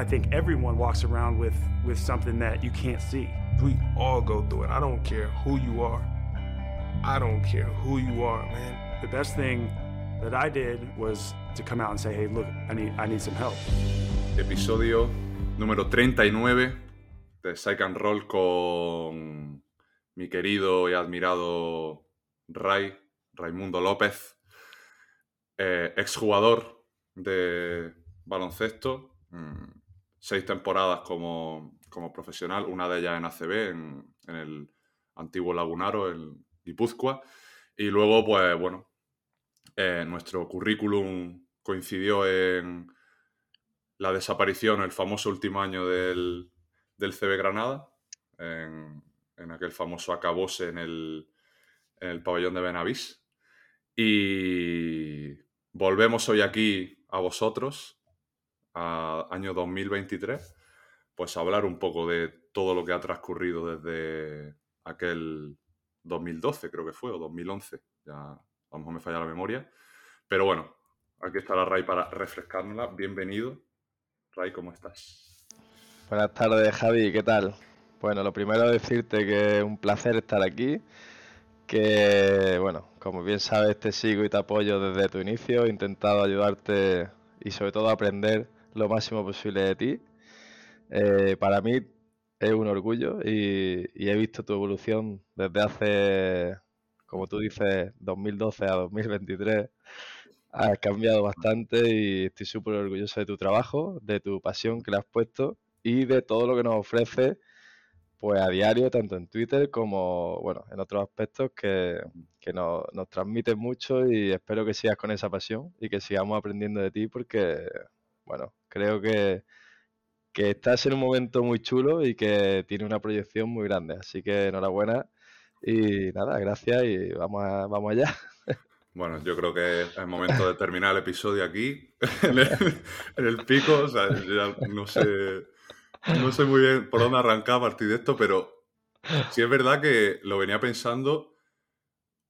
I think everyone walks around with with something that you can't see. We all go through it. I don't care who you are. I don't care who you are, man. The best thing that I did was to come out and say, "Hey, look, I need I need some help." Episodio número 39 de Psych and Roll con mi querido y admirado Ray, Raimundo López, eh, exjugador de baloncesto, mm, seis temporadas como, como, profesional, una de ellas en ACB, en, en, el antiguo Lagunaro, en Guipúzcoa, y luego, pues bueno, eh, nuestro currículum coincidió en la desaparición, el famoso último año del, del CB Granada, en, en aquel famoso acabose en el, en el pabellón de Benavís. Y volvemos hoy aquí a vosotros, a año 2023, pues hablar un poco de todo lo que ha transcurrido desde aquel 2012, creo que fue, o 2011, ya a lo mejor me falla la memoria. Pero bueno, aquí está la Ray para refrescárnosla. Bienvenido. Ray, ¿cómo estás? Buenas tardes, Javi, ¿qué tal? Bueno, lo primero decirte que es un placer estar aquí, que, bueno, como bien sabes, te sigo y te apoyo desde tu inicio, he intentado ayudarte y sobre todo aprender lo máximo posible de ti. Eh, para mí es un orgullo y, he visto tu evolución desde hace, como tú dices, 2012 a 2023. Has cambiado bastante y estoy súper orgulloso de tu trabajo, de tu pasión que le has puesto y de todo lo que nos ofrece pues a diario, tanto en Twitter como bueno, en otros aspectos que, que nos, nos transmiten mucho y espero que sigas con esa pasión y que sigamos aprendiendo de ti porque, bueno, creo que, que estás en un momento muy chulo y que tiene una proyección muy grande. Así que enhorabuena y nada, gracias y vamos, a, vamos allá. Bueno, yo creo que es el momento de terminar el episodio aquí, en el, en el pico, o sea, ya no sé no sé muy bien por dónde arrancar a partir de esto, pero sí es verdad que lo venía pensando.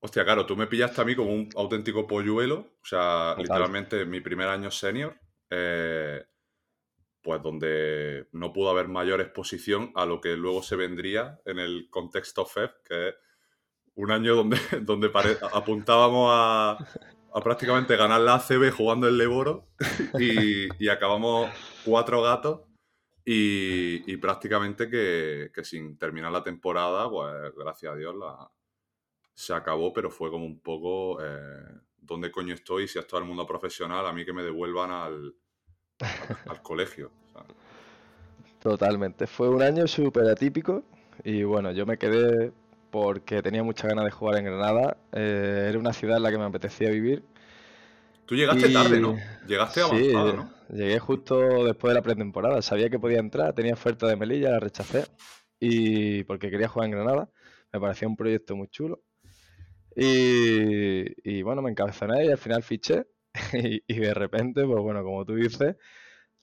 Hostia, claro, tú me pillaste a mí como un auténtico polluelo, o sea, Total. literalmente mi primer año senior, eh, pues donde no pudo haber mayor exposición a lo que luego se vendría en el contexto FEF, que es un año donde, donde apuntábamos a, prácticamente ganar la ACB jugando el Leboro y, y acabamos cuatro gatos y, prácticamente que, que, sin terminar la temporada, pues gracias a Dios la, se acabó, pero fue como un poco eh, dónde coño estoy, si es el mundo profesional, a mí que me devuelvan al, al, colegio. Totalmente, fue un año súper atípico y bueno, yo me quedé porque tenía muchas ganas de jugar en Granada, eh, era una ciudad en la que me apetecía vivir. Tú llegaste y... tarde, ¿no? Llegaste avanzado, sí, ¿no? Llegué justo después de la pretemporada. Sabía que podía entrar, tenía oferta de Melilla, la rechacé. Y porque quería jugar en Granada. Me parecía un proyecto muy chulo. Y, y bueno, me encabezoné y al final fiché. Y, y, de repente, pues bueno, como tú dices,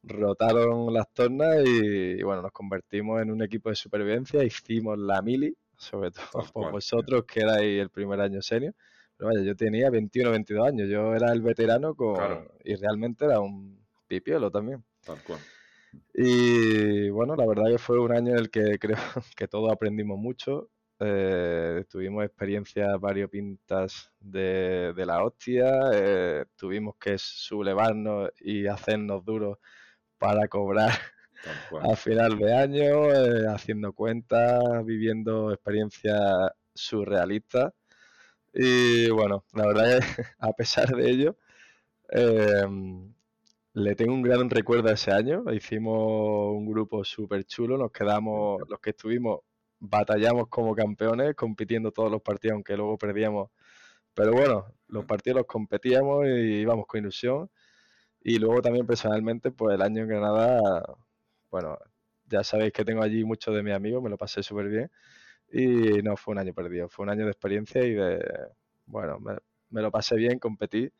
rotaron las tornas y, y, bueno, nos convertimos en un equipo de supervivencia. Hicimos la mili, sobre todo por vosotros, que erais el primer año senior. Pero vaya, yo tenía 21 22 años, yo era el veterano con, claro. y realmente era un pipiolo también. Tal cual. Y bueno, la verdad que fue un año en el que creo que todos aprendimos mucho. Eh, tuvimos experiencias variopintas de, de la hostia, eh, tuvimos que sublevarnos y hacernos duros para cobrar a final de año, eh, haciendo cuentas, viviendo experiencias surrealistas. Y bueno, la verdad es que a pesar de ello, eh, le tengo un gran recuerdo a ese año. Hicimos un grupo súper chulo, nos quedamos, los que estuvimos, batallamos como campeones, compitiendo todos los partidos, aunque luego perdíamos. Pero bueno, los partidos los competíamos y íbamos con ilusión. Y luego también personalmente, pues el año en Granada, bueno, ya sabéis que tengo allí muchos de mis amigos, me lo pasé súper bien. Y no fue un año perdido, fue un año de experiencia y de, bueno, me, me lo pasé bien, competí.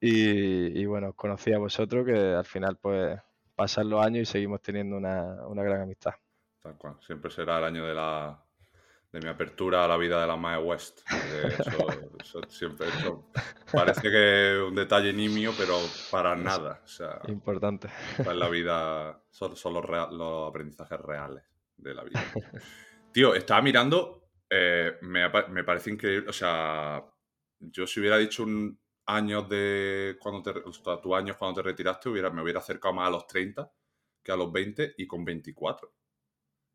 Y, y, bueno, conocí a vosotros que al final pues pasan los años y seguimos teniendo una, una gran amistad. Tal cual, siempre será el año de la, de mi apertura a la vida de la Mae West. Eso, siempre parece que es un detalle nimio, pero para nada. O sea, Importante. En la vida son, los, aprendizajes reales de la vida. Tío, estaba mirando, eh, me, me, parece increíble. O sea, yo si hubiera dicho un año de cuando te, o tu años cuando te retiraste, hubiera, me hubiera acercado más a los 30 que a los 20 y con 24.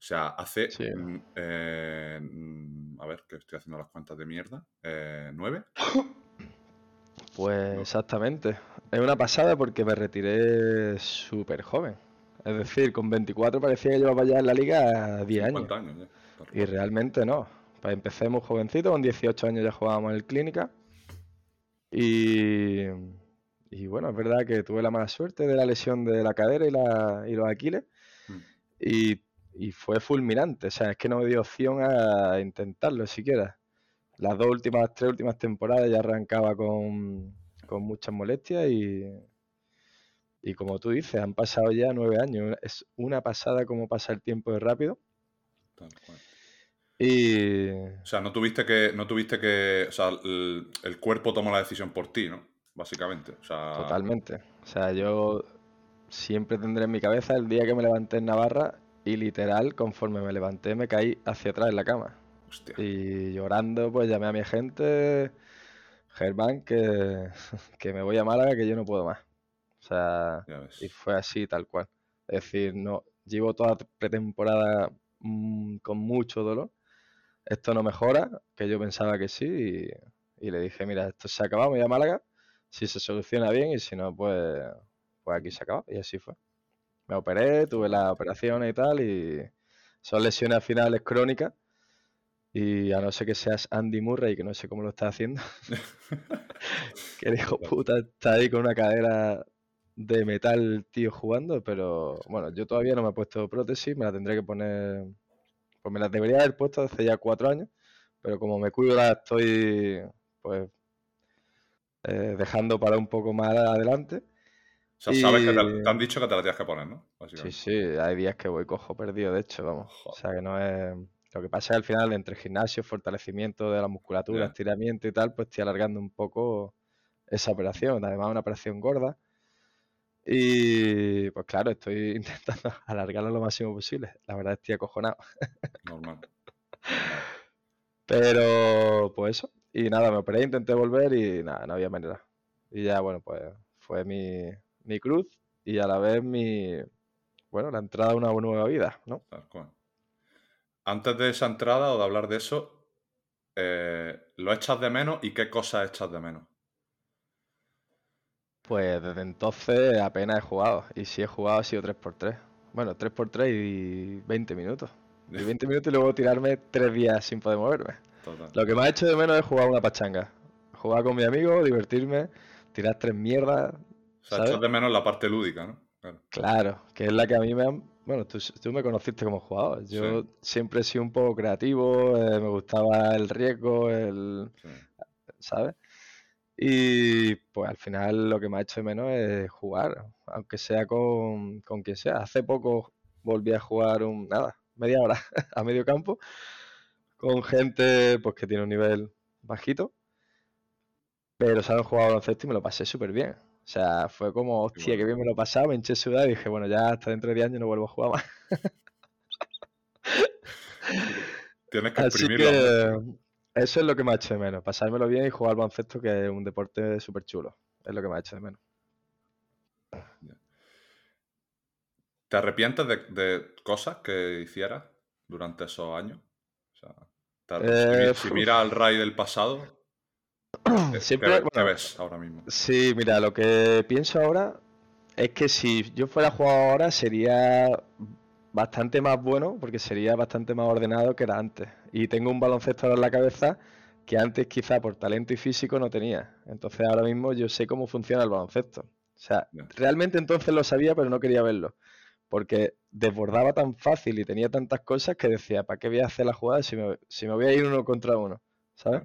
O sea, hace. Mm, eh, mm, a ver, que estoy haciendo las cuentas de mierda. Eh, ¿Nueve? Pues exactamente. Es una pasada porque me retiré súper joven. Es decir, con 24 parecía que llevaba ya en la liga 10 años. años y realmente no. Pues empecé muy jovencito, con 18 años ya jugábamos en el clínica. Y, y bueno, es verdad que tuve la mala suerte de la lesión de la cadera y, la, y los aquiles. Mm. Y y fue fulminante. O sea, es que no me dio opción a intentarlo siquiera. Las dos últimas, tres últimas temporadas ya arrancaba con, muchas molestias y, y como tú dices, han pasado ya nueve años. Es una pasada como pasa el tiempo de rápido. Y... O sea, no tuviste que, no tuviste que, o sea, el, cuerpo tomó la decisión por ti, ¿no? Básicamente. Totalmente. O sea, yo siempre tendré en mi cabeza el día que me levanté en Navarra, y literal, conforme me levanté, me caí hacia atrás en la cama. Y llorando, pues llamé a mi gente, Germán, que, que me voy a Málaga, que yo no puedo más. O sea, y fue así, tal cual. Es decir, no llevo toda pretemporada mm, con mucho dolor. Esto no mejora, que yo pensaba que sí, y, y, le dije, mira, esto se ha acabado, me voy a Málaga. Si se soluciona bien y si no, pues, pues aquí se acaba. Y así fue me operé, tuve las operaciones y tal, y son lesiones finales crónicas. Y a no ser que seas Andy Murray, que no sé cómo lo está haciendo, que dijo puta está ahí con una cadera de metal, tío, jugando, pero bueno, yo todavía no me he puesto prótesis, me la tendré que poner, pues me la debería haber puesto hace ya cuatro años, pero como me cuido la estoy, pues, eh, dejando para un poco más adelante. O sea, sabes que te, han dicho que te la tienes que poner, ¿no? Sí, sí, hay días que voy cojo perdido, de hecho, vamos. O sea, que no es... Lo que pasa es que al final, entre gimnasio, fortalecimiento de la musculatura, estiramiento y tal, pues estoy alargando un poco esa operación. Además, una operación gorda. Y pues claro, estoy intentando alargarlo lo máximo posible. La verdad estoy acojonado. Normal. Pero, pues eso. Y nada, me operé, intenté volver y nada, no había manera. Y ya, bueno, pues fue mi, mi cruz y a la vez mi, bueno, la entrada a una nueva vida, ¿no? Antes de esa entrada o de hablar de eso, eh, ¿lo echas de menos y qué cosas echas de menos? Pues desde entonces apenas he jugado. Y si he jugado ha sido 3x3. Bueno, 3x3 y 20 minutos. Y 20 minutos y luego tirarme 3 días sin poder moverme. Lo que me ha hecho de menos es jugar una pachanga. Jugar con mi amigo, divertirme, tirar tres mierdas, o sea, echas de menos la parte lúdica, ¿no? Claro. que es la que a mí me han... Bueno, tú, me conociste como jugador. Yo siempre he sido un poco creativo, eh, me gustaba el riesgo, el... ¿Sabes? Y pues al final lo que me ha hecho de menos es jugar, aunque sea con, con quien sea. Hace poco volví a jugar un, nada, media hora a medio campo con gente pues que tiene un nivel bajito, pero se han jugado baloncesto y me lo pasé súper bien. O sea, fue como, hostia, que bien me lo pasaba, me hinché ciudad y dije, bueno, ya hasta dentro de 10 años no vuelvo a jugar más. Tienes que Así que eso es lo que me ha hecho de menos, pasármelo bien y jugar al baloncesto, que es un deporte súper chulo. Es lo que me ha hecho de menos. ¿Te arrepientes de, cosas que hicieras durante esos años? O sea, eh, si, miras al Ray del pasado, Siempre, ¿Qué, ves ahora mismo? Sí, mira, lo que pienso ahora es que si yo fuera jugador ahora sería bastante más bueno porque sería bastante más ordenado que era antes. Y tengo un baloncesto en la cabeza que antes quizá por talento y físico no tenía. Entonces ahora mismo yo sé cómo funciona el baloncesto. O sea, realmente entonces lo sabía pero no quería verlo. Porque desbordaba tan fácil y tenía tantas cosas que decía, ¿para qué voy a hacer la jugada si me, si me voy a ir uno contra uno? ¿Sabes?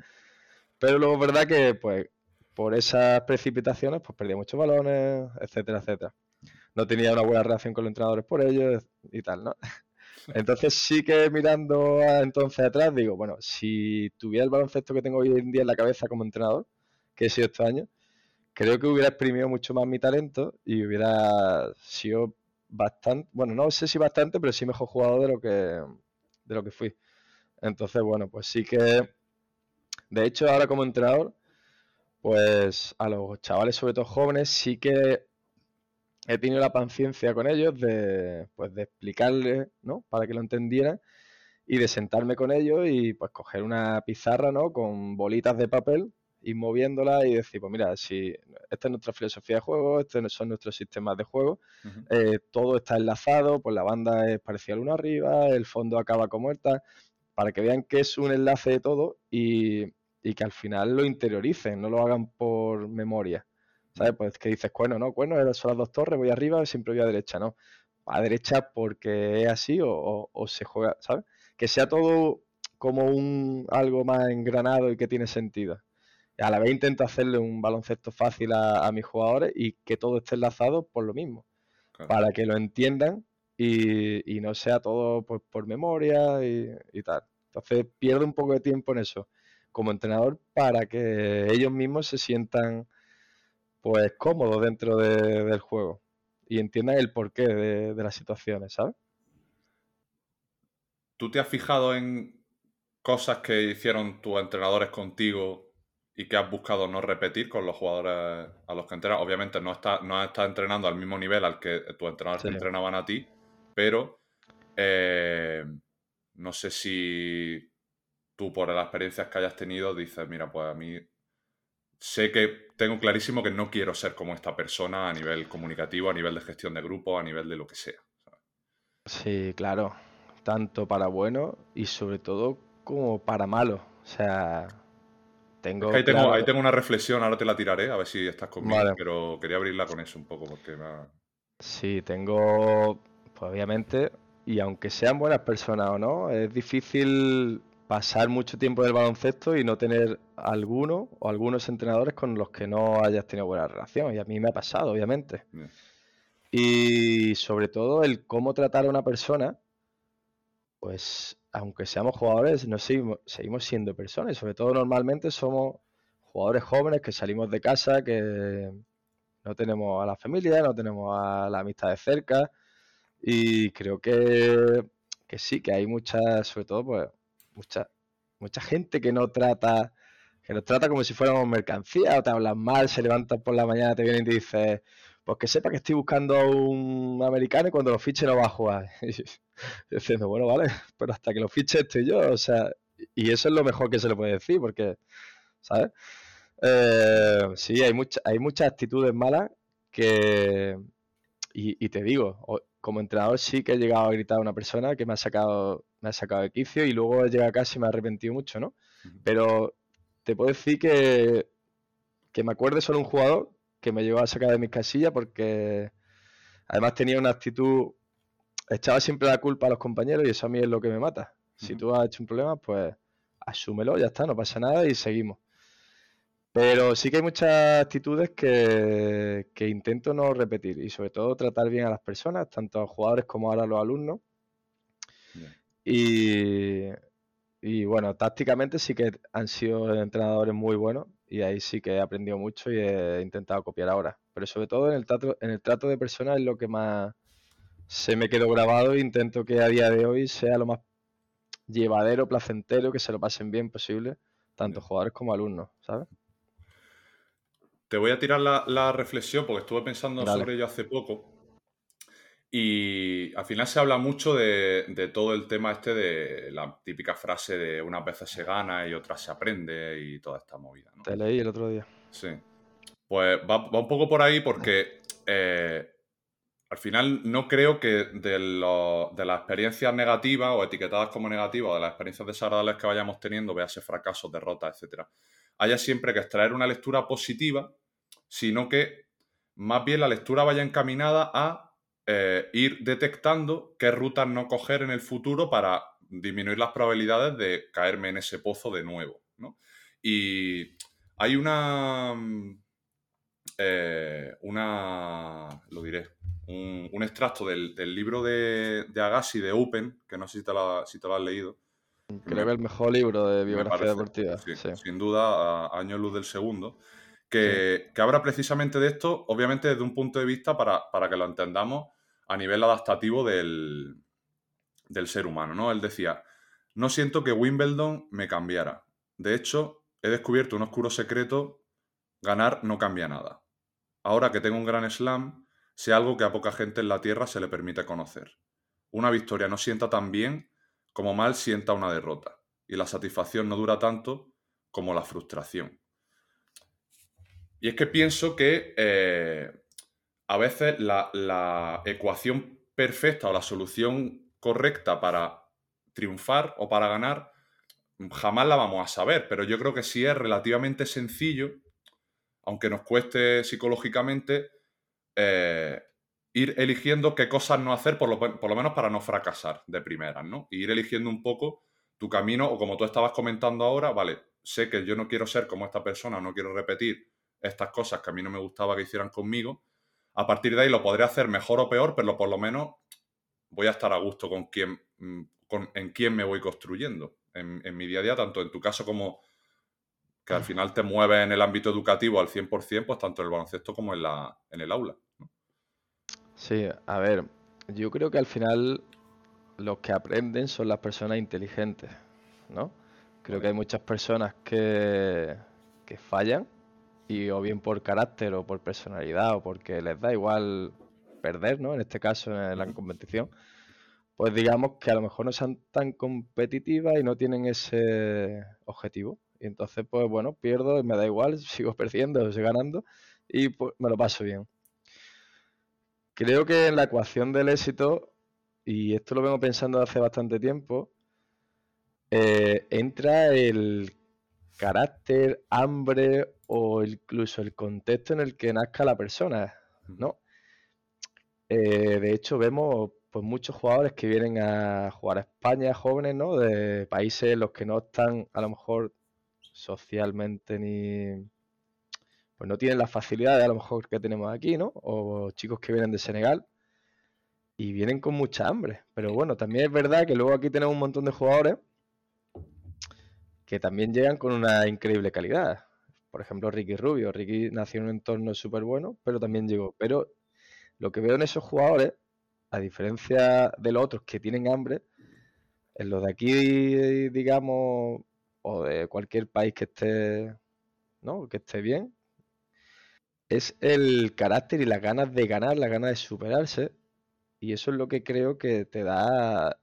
Pero luego es verdad que, pues, por esas precipitaciones, pues perdía muchos balones, etcétera, etcétera. No tenía una buena relación con los entrenadores por ello y tal, ¿no? Entonces sí que mirando entonces atrás digo, bueno, si tuviera el baloncesto que tengo hoy en día en la cabeza como entrenador, que he sido estos años, creo que hubiera exprimido mucho más mi talento y hubiera sido bastante, bueno, no sé si bastante, pero sí mejor jugador de lo que, de lo que fui. Entonces, bueno, pues sí que, de hecho, ahora como entrenador, pues a los chavales, sobre todo jóvenes, sí que he tenido la paciencia con ellos de, pues, de explicarles, ¿no? Para que lo entendieran y de sentarme con ellos y pues coger una pizarra, ¿no? Con bolitas de papel, ir moviéndola y decir, pues mira, si esta es nuestra filosofía de juego, estos son nuestros sistemas de juego, eh, todo está enlazado, pues la banda es parecida al uno arriba, el fondo acaba como esta, para que vean que es un enlace de todo y, y que al final lo interioricen, no lo hagan por memoria. ¿sabes? Pues que dices, bueno, no, bueno, son las dos torres, voy arriba, siempre voy a derecha, ¿no? A derecha porque es así o, se juega, ¿sabes? Que sea todo como un algo más engranado y que tiene sentido. Y a la vez intento hacerle un baloncesto fácil a, mis jugadores y que todo esté enlazado por lo mismo, para que lo entiendan y, no sea todo pues, por memoria y, y tal. Entonces pierdo un poco de tiempo en eso como entrenador para que ellos mismos se sientan pues cómodo dentro del juego y entiendan el porqué de, de las situaciones, ¿sabes? ¿Tú te has fijado en cosas que hicieron tus entrenadores contigo y que has buscado no repetir con los jugadores a los que entrenas? Obviamente no estás no está entrenando al mismo nivel al que tus entrenadores te entrenaban a ti, pero eh, no sé si tú por las experiencias que hayas tenido dices, mira, pues a mí sé que tengo clarísimo que no quiero ser como esta persona a nivel comunicativo, a nivel de gestión de grupo, a nivel de lo que sea. Sí, claro. Tanto para bueno y sobre todo como para malo. O sea, tengo. ahí, tengo ahí, tengo, una reflexión, ahora te la tiraré, a ver si estás conmigo, pero quería abrirla con eso un poco porque me Sí, tengo. Pues obviamente, y aunque sean buenas personas o no, es difícil pasar mucho tiempo en el baloncesto y no tener alguno o algunos entrenadores con los que no hayas tenido buena relación. Y a mí me ha pasado, obviamente. Y sobre todo el cómo tratar a una persona, pues aunque seamos jugadores, no seguimos, seguimos siendo personas. Y sobre todo normalmente somos jugadores jóvenes que salimos de casa, que no tenemos a la familia, no tenemos a la amistad de cerca. Y creo que, que sí, que hay muchas, sobre todo, pues mucha, mucha gente que no trata, que nos trata como si fuéramos mercancía, o te hablan mal, se levantan por la mañana, te vienen y te dicen, pues que sepa que estoy buscando a un americano y cuando lo fiche no va a jugar. Y diciendo, bueno, vale, pero hasta que lo fiche estoy yo, o sea, y eso es lo mejor que se le puede decir, porque, ¿sabes? Eh, sí, hay, mucha, hay muchas actitudes malas que, y, y te digo, como entrenador sí que he llegado a gritar a una persona que me ha sacado, me ha sacado de quicio y luego llega a casa y me ha arrepentido mucho, ¿no? Pero te puedo decir que, que me acuerde solo un jugador que me llevó a sacar de mis casillas porque además tenía una actitud, echaba siempre la culpa a los compañeros y eso a mí es lo que me mata. Si tú has hecho un problema, pues asúmelo, ya está, no pasa nada y seguimos. Pero sí que hay muchas actitudes que, intento no repetir y sobre todo tratar bien a las personas, tanto a jugadores como ahora a los alumnos. Y, y, bueno, tácticamente sí que han sido entrenadores muy buenos y ahí sí que he aprendido mucho y he intentado copiar ahora. Pero sobre todo en el trato, en el trato de personas es lo que más se me quedó grabado e intento que a día de hoy sea lo más llevadero, placentero, que se lo pasen bien posible, tanto jugadores como alumnos, ¿sabes? Te voy a tirar la, reflexión porque estuve pensando sobre ello hace poco. Y al final se habla mucho de, todo el tema este de la típica frase de unas veces se gana y otras se aprende y toda esta movida. Te leí el otro día. Sí. Pues va, un poco por ahí porque eh, al final no creo que de, de las experiencias negativas o etiquetadas como negativas o de las experiencias desagradables que vayamos teniendo, véase fracasos, derrotas, etcétera, haya siempre que extraer una lectura positiva, sino que más bien la lectura vaya encaminada a eh, ir detectando qué rutas no coger en el futuro para disminuir las probabilidades de caerme en ese pozo de nuevo. Y hay una. Eh, una. Lo diré. un, extracto del, libro de, de, Agassi, de Open, que no sé si te lo, si te lo has leído. Creo que el mejor libro de biografía deportiva. Sin duda, a años luz del segundo. Que, que, habla precisamente de esto, obviamente desde un punto de vista para, para que lo entendamos a nivel adaptativo del, del ser humano, ¿no? Él decía, no siento que Wimbledon me cambiara. De hecho, he descubierto un oscuro secreto, ganar no cambia nada. Ahora que tengo un gran slam, sé algo que a poca gente en la Tierra se le permite conocer. Una victoria no sienta tan bien como mal sienta una derrota, y la satisfacción no dura tanto como la frustración. Y es que pienso que eh, a veces la, ecuación perfecta o la solución correcta para triunfar o para ganar jamás la vamos a saber, pero yo creo que sí es relativamente sencillo aunque nos cueste psicológicamente, eh, ir eligiendo qué cosas no hacer, por lo, por lo, menos para no fracasar de primeras, ¿no? Y ir eligiendo un poco tu camino, o como tú estabas comentando ahora, vale, sé que yo no quiero ser como esta persona, no quiero repetir estas cosas que a mí no me gustaba que hicieran conmigo. A partir de ahí lo podré hacer mejor o peor, pero por lo menos voy a estar a gusto con quién, mm, con, en quién me voy construyendo en, en mi día a día, tanto en tu caso como que al final te mueve en el ámbito educativo al 100%, pues tanto en el baloncesto como en, la, en el aula. Sí, a ver, yo creo que al final los que aprenden son las personas inteligentes, ¿no? Creo que hay muchas personas que, que fallan y o bien por carácter o por personalidad o porque les da igual perder, ¿no? En este caso en la competición, pues digamos que a lo mejor no sean tan competitivas y no tienen ese objetivo. Y entonces, pues bueno, pierdo y me da igual, sigo perdiendo, sigo ganando y pues, me lo paso bien. Creo que en la ecuación del éxito, y esto lo vengo pensando hace bastante tiempo, eh, entra el carácter, hambre o incluso el contexto en el que nazca la persona, ¿no? Eh, de hecho, vemos pues muchos jugadores que vienen a jugar a España, jóvenes, ¿no? De países en los que no están a lo mejor socialmente ni pues no tienen las facilidades a lo mejor que tenemos aquí, ¿no? O chicos que vienen de Senegal y vienen con mucha hambre. Pero bueno, también es verdad que luego aquí tenemos un montón de jugadores que también llegan con una increíble calidad. Por ejemplo, Ricky Rubio. Ricky nació en un entorno súper bueno, pero también llegó. Pero lo que veo en esos jugadores, a diferencia de los otros que tienen hambre, en los de aquí, digamos, o de cualquier país que esté, ¿no? que esté bien, es el carácter y las ganas de ganar, las ganas de superarse. Y eso es lo que creo que te da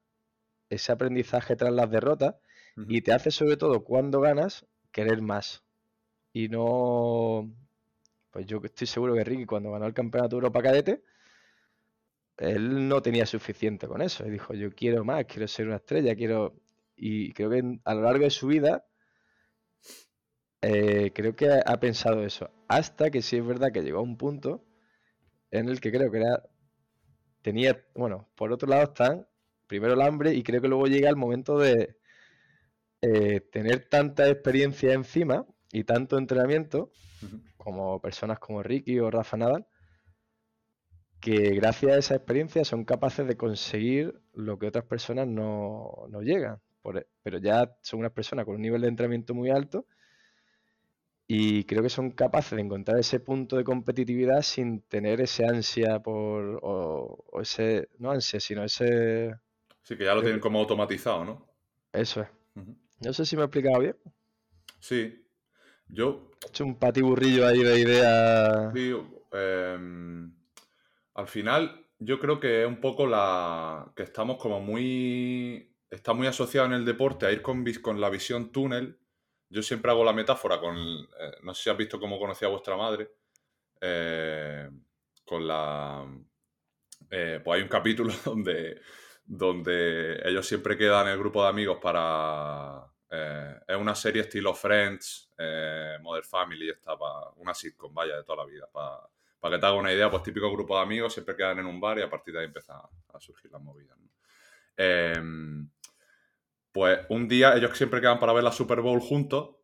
ese aprendizaje tras las derrotas y te hace sobre todo cuando ganas querer más. Y no, pues yo estoy seguro que Ricky cuando ganó el Campeonato Europa Cadete, él no tenía suficiente con eso. Y dijo, yo quiero más, quiero ser una estrella, quiero y creo que a lo largo de su vida eh, creo que ha pensado eso. Hasta que sí es verdad que llegó a un punto en el que creo que era. Tenía. Bueno, por otro lado están primero el hambre y creo que luego llega el momento de eh, tener tanta experiencia encima y tanto entrenamiento, como personas como Ricky o Rafa Nadal, que gracias a esa experiencia son capaces de conseguir lo que otras personas no, no llegan. E, pero ya son unas personas con un nivel de entrenamiento muy alto y creo que son capaces de encontrar ese punto de competitividad sin tener ese ansia por, o, ese, no ansia, sino ese... Sí, que ya lo tienen como automatizado, ¿no? Eso es. No sé si me he explicado bien. Sí. Yo... He hecho un patiburrillo ahí de ideas... Sí, em, al final yo creo que es un poco la... que estamos como muy está muy asociado en el deporte a ir con, con la visión túnel. Yo siempre hago la metáfora con, eh, no sé si has visto cómo conocí a vuestra madre, eh, con la... Eh, pues hay un capítulo donde, donde ellos siempre quedan en el grupo de amigos para... es una serie estilo Friends, Mother Family, está una sitcom, vaya, de toda la vida. Para, para que te haga una idea, pues típico grupo de amigos, siempre quedan en un bar y a partir de ahí empiezan a, surgir las movidas. Pues un día ellos siempre quedan para ver la Super Bowl juntos.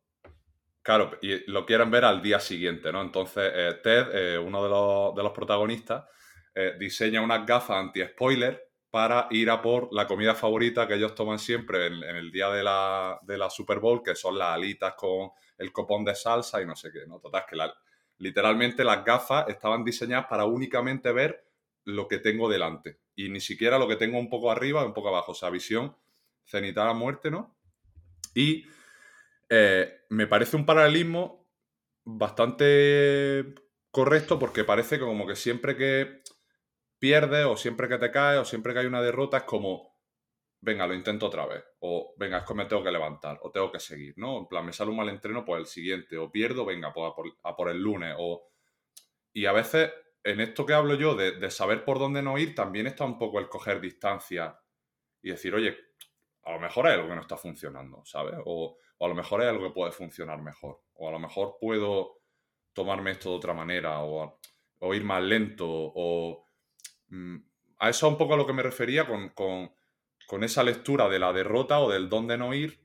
Claro, y lo quieren ver al día siguiente, ¿no? Entonces, eh, Ted, eh, uno de los, protagonistas, eh, diseña unas gafas anti-spoiler para ir a por la comida favorita que ellos toman siempre en, el día de la, de la, Super Bowl, que son las alitas con el copón de salsa y no sé qué, ¿no? Total, que literalmente las gafas estaban diseñadas para únicamente ver lo que tengo delante y ni siquiera lo que tengo un poco arriba o un poco abajo, o sea, visión cenital a muerte, ¿no? Y eh, me parece un paralelismo bastante correcto porque parece que como que siempre que pierdes o siempre que te caes o siempre que hay una derrota es como, venga, lo intento otra vez. O venga, es que me tengo que levantar o tengo que seguir, ¿no? En plan, me sale un mal entreno, pues el siguiente. O pierdo, venga, pues a por, el lunes. O... Y a veces, en esto que hablo yo de, saber por dónde no ir, también está un poco el coger distancia y decir, oye, a lo mejor hay algo que no está funcionando, ¿sabes? O, a lo mejor hay algo que puede funcionar mejor. O a lo mejor puedo tomarme esto de otra manera o, o ir más lento o a eso es un poco a lo que me refería con, esa lectura de la derrota o del dónde no ir.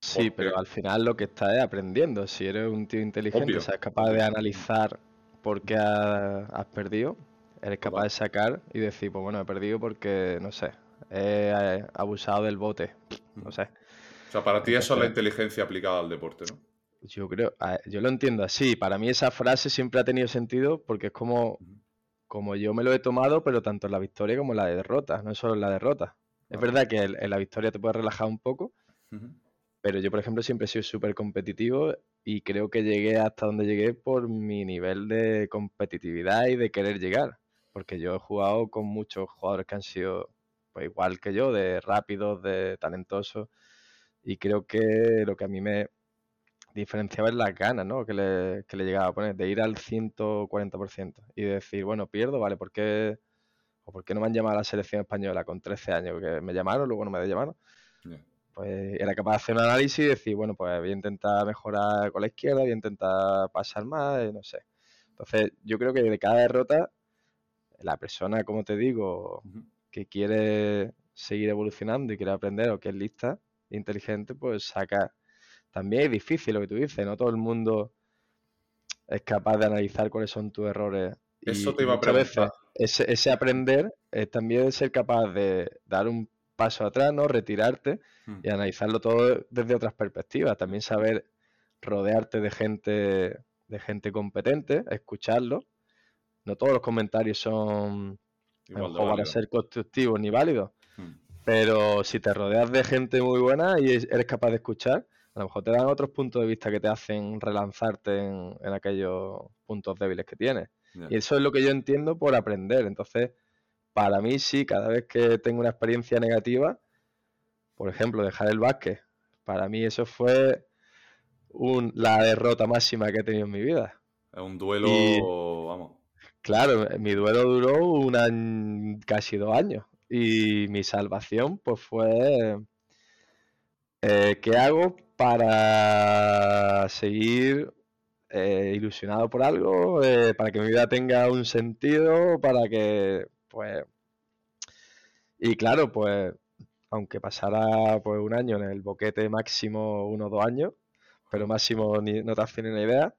Sí, pero al final lo que estás es aprendiendo. Si eres un tío inteligente, eres capaz de analizar por qué has, perdido, eres capaz de sacar y decir, pues bueno, he perdido porque, no sé, he abusado del bote, no sé. O sea, para ti eso es la inteligencia aplicada al deporte, ¿no? Yo creo, yo lo entiendo así. Para mí esa frase siempre ha tenido sentido porque es como como yo me lo he tomado, pero tanto en la victoria como en la derrota, no solo en la derrota. Es verdad que en, la victoria te puedes relajar un poco, pero yo, por ejemplo, siempre he sido súper competitivo y creo que llegué hasta donde llegué por mi nivel de competitividad y de querer llegar. Porque yo he jugado con muchos jugadores que han sido pues, igual que yo, de rápidos, de talentosos. Y creo que lo que a mí me, diferenciaba en las ganas, ¿no? Que le, que le llegaba a poner, de ir al 140% y decir, bueno, pierdo, vale, ¿por qué, o por qué no me han llamado a la selección española con 13 años? Que me llamaron, luego no me llamaron. Pues era capaz de hacer un análisis y decir, bueno, pues voy a intentar mejorar con la izquierda, voy a intentar pasar más, no sé. Entonces, yo creo que de cada derrota, la persona, como te digo, que quiere seguir evolucionando y quiere aprender o que es lista, inteligente, pues saca también es difícil lo que tú dices, no todo el mundo es capaz de analizar cuáles son tus errores. Eso te iba a preguntar. Ese, ese, aprender es también ser capaz de dar un paso atrás, ¿no? Retirarte hmm. y analizarlo todo desde otras perspectivas. También saber rodearte de gente, de gente competente, escucharlo. No todos los comentarios son para ser constructivos ni válidos. Hmm. Pero si te rodeas de gente muy buena y eres capaz de escuchar, a lo mejor te dan otros puntos de vista que te hacen relanzarte en, aquellos puntos débiles que tienes. Y eso es lo que yo entiendo por aprender. Entonces, para mí sí, cada vez que tengo una experiencia negativa, por ejemplo, dejar el básquet, para mí eso fue la derrota máxima que he tenido en mi vida. Es un duelo, vamos. Claro, mi duelo duró un casi dos años. Y mi salvación, pues fue. Eh, ¿Qué hago para seguir eh, ilusionado por algo, eh, para que mi vida tenga un sentido, para que, pues... Y claro, pues, aunque pasara pues un año en el boquete máximo uno o dos años, pero máximo no te haces ni una idea,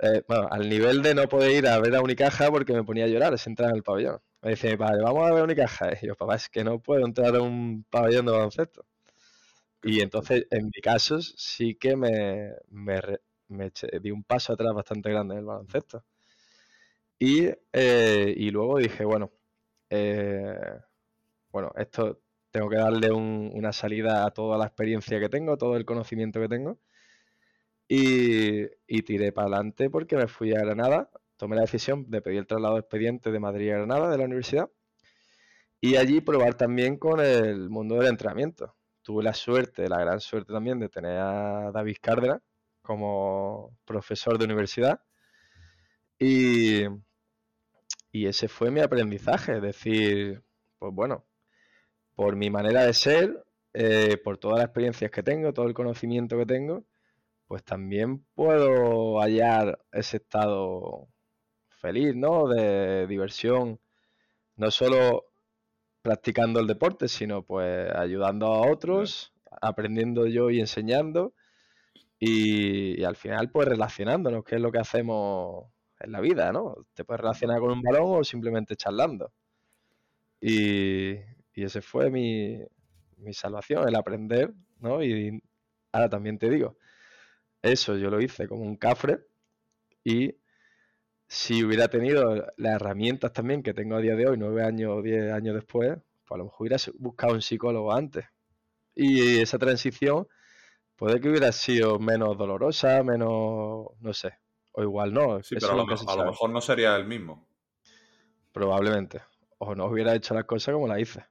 eh, bueno, al nivel de no poder ir a ver a Unicaja porque me ponía a llorar, es entrar en el pabellón. Me dice, vale, vamos a ver Unicaja. Y yo, papá, es que no puedo entrar a un pabellón de baloncesto. Y entonces, en mi caso, sí que me, me, di un paso atrás bastante grande en el baloncesto. Y, eh, y luego dije, bueno, eh, bueno, esto tengo que darle una salida a toda la experiencia que tengo, todo el conocimiento que tengo. Y, y tiré para adelante porque me fui a Granada, tomé la decisión de pedir el traslado de expediente de Madrid a Granada, de la universidad, y allí probar también con el mundo del entrenamiento tuve la suerte, la gran suerte también de tener a David Cárdenas como profesor de universidad. Y, y ese fue mi aprendizaje, es decir, pues bueno, por mi manera de ser, eh, por todas las experiencias que tengo, todo el conocimiento que tengo, pues también puedo hallar ese estado feliz, ¿no? De diversión, no solo practicando el deporte, sino pues ayudando a otros, aprendiendo yo y enseñando y, al final pues relacionándonos, que es lo que hacemos en la vida, ¿no? Te puedes relacionar con un balón o simplemente charlando. Y, y ese fue mi, mi salvación, el aprender, ¿no? Y ahora también te digo, eso yo lo hice como un cafre y si hubiera tenido las herramientas también que tengo a día de hoy, nueve años o diez años después, pues a lo mejor hubiera buscado un psicólogo antes. Y esa transición puede que hubiera sido menos dolorosa, menos, no sé, o igual no. Sí, pero a lo, mejor, no sería el mismo. Probablemente. O no hubiera hecho las cosas como las hice.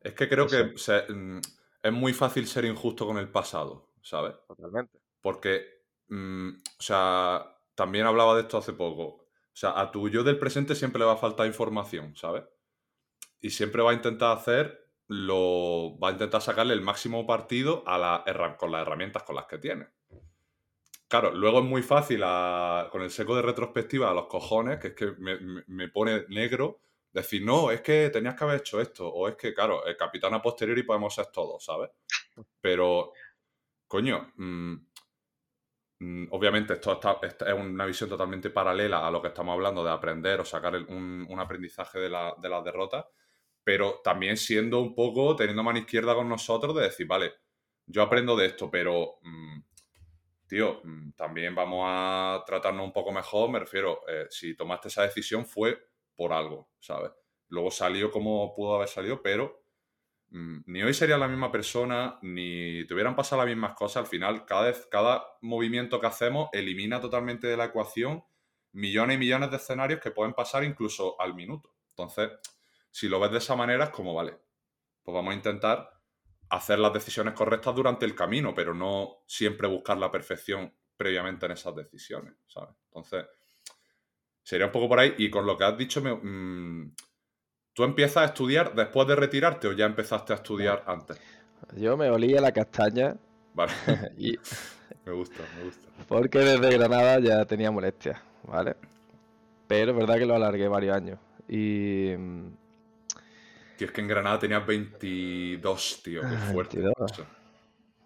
Es que creo que mm, es muy fácil ser injusto con el pasado, ¿sabes? Totalmente. Porque, mm, o sea, también hablaba de esto hace poco. O sea, a tu yo del presente siempre le va a faltar información, ¿sabes? Y siempre va a intentar hacer lo. va a intentar sacarle el máximo partido a la con las herramientas con las que tiene. Claro, luego es muy fácil con el seco de retrospectiva a los cojones, que es que me, pone negro, decir, no, es que tenías que haber hecho esto, o es que, claro, el capitán a posteriori podemos ser todos, ¿sabes? Pero, coño, mm, obviamente esto es una visión totalmente paralela a lo que estamos hablando de aprender o sacar un, aprendizaje de, la, de las derrotas, pero también siendo un poco, teniendo mano izquierda con nosotros, de decir, vale, yo aprendo de esto, pero, mm, tío, mm, también vamos a tratarnos un poco mejor, me refiero, eh, si tomaste esa decisión fue por algo, ¿sabes? Luego salió como pudo haber salido, pero Mm, ni hoy serías la misma persona, ni te hubieran pasado las mismas cosas. Al final, cada, vez, cada movimiento que hacemos elimina totalmente de la ecuación millones y millones de escenarios que pueden pasar incluso al minuto. Entonces, si lo ves de esa manera, es como, vale, pues vamos a intentar hacer las decisiones correctas durante el camino, pero no siempre buscar la perfección previamente en esas decisiones, ¿sabes? Entonces, sería un poco por ahí. Y con lo que has dicho, me, mm, ¿Tú empiezas a estudiar después de retirarte o ya empezaste a estudiar antes? Yo me olía la castaña. Vale. me gusta, me gusta. Porque desde Granada ya tenía molestias, ¿vale? Pero es verdad que lo alargué varios años. Y. Tío, es que en Granada tenías 22, tío, qué fuerte. 22.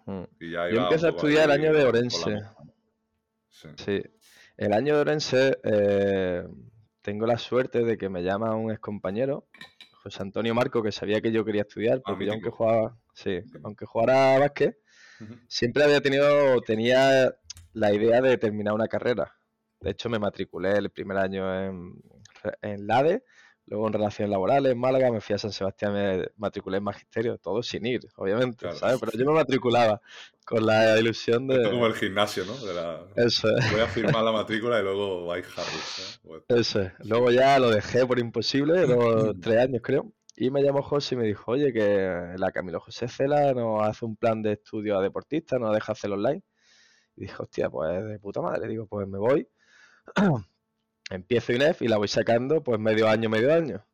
Mm. Yo empecé a estudiar el año de Orense. Sí. sí. El año de Orense. Eh tengo la suerte de que me llama un excompañero, José Antonio Marco, que sabía que yo quería estudiar, ah, porque yo aunque jugaba, sí, aunque jugara básquet, siempre había tenido, tenía la idea de terminar una carrera. De hecho, me matriculé el primer año en, en LADE Luego en relaciones laborales en Málaga me fui a San Sebastián, me matriculé en magisterio, todo sin ir, obviamente, ¿sabes? Pero yo me matriculaba con la ilusión de... como el gimnasio, ¿no? Eso es. Voy a firmar la matrícula y luego vais Harris, Eso es. Luego ya lo dejé por imposible, los tres años creo. Y me llamó José y me dijo, oye, que la Camilo José Cela nos hace un plan de estudio a deportistas, nos deja hacer online. Y dije, hostia, pues de puta madre. Digo, pues me voy. empiezo INEF y la voy sacando pues medio año, medio año.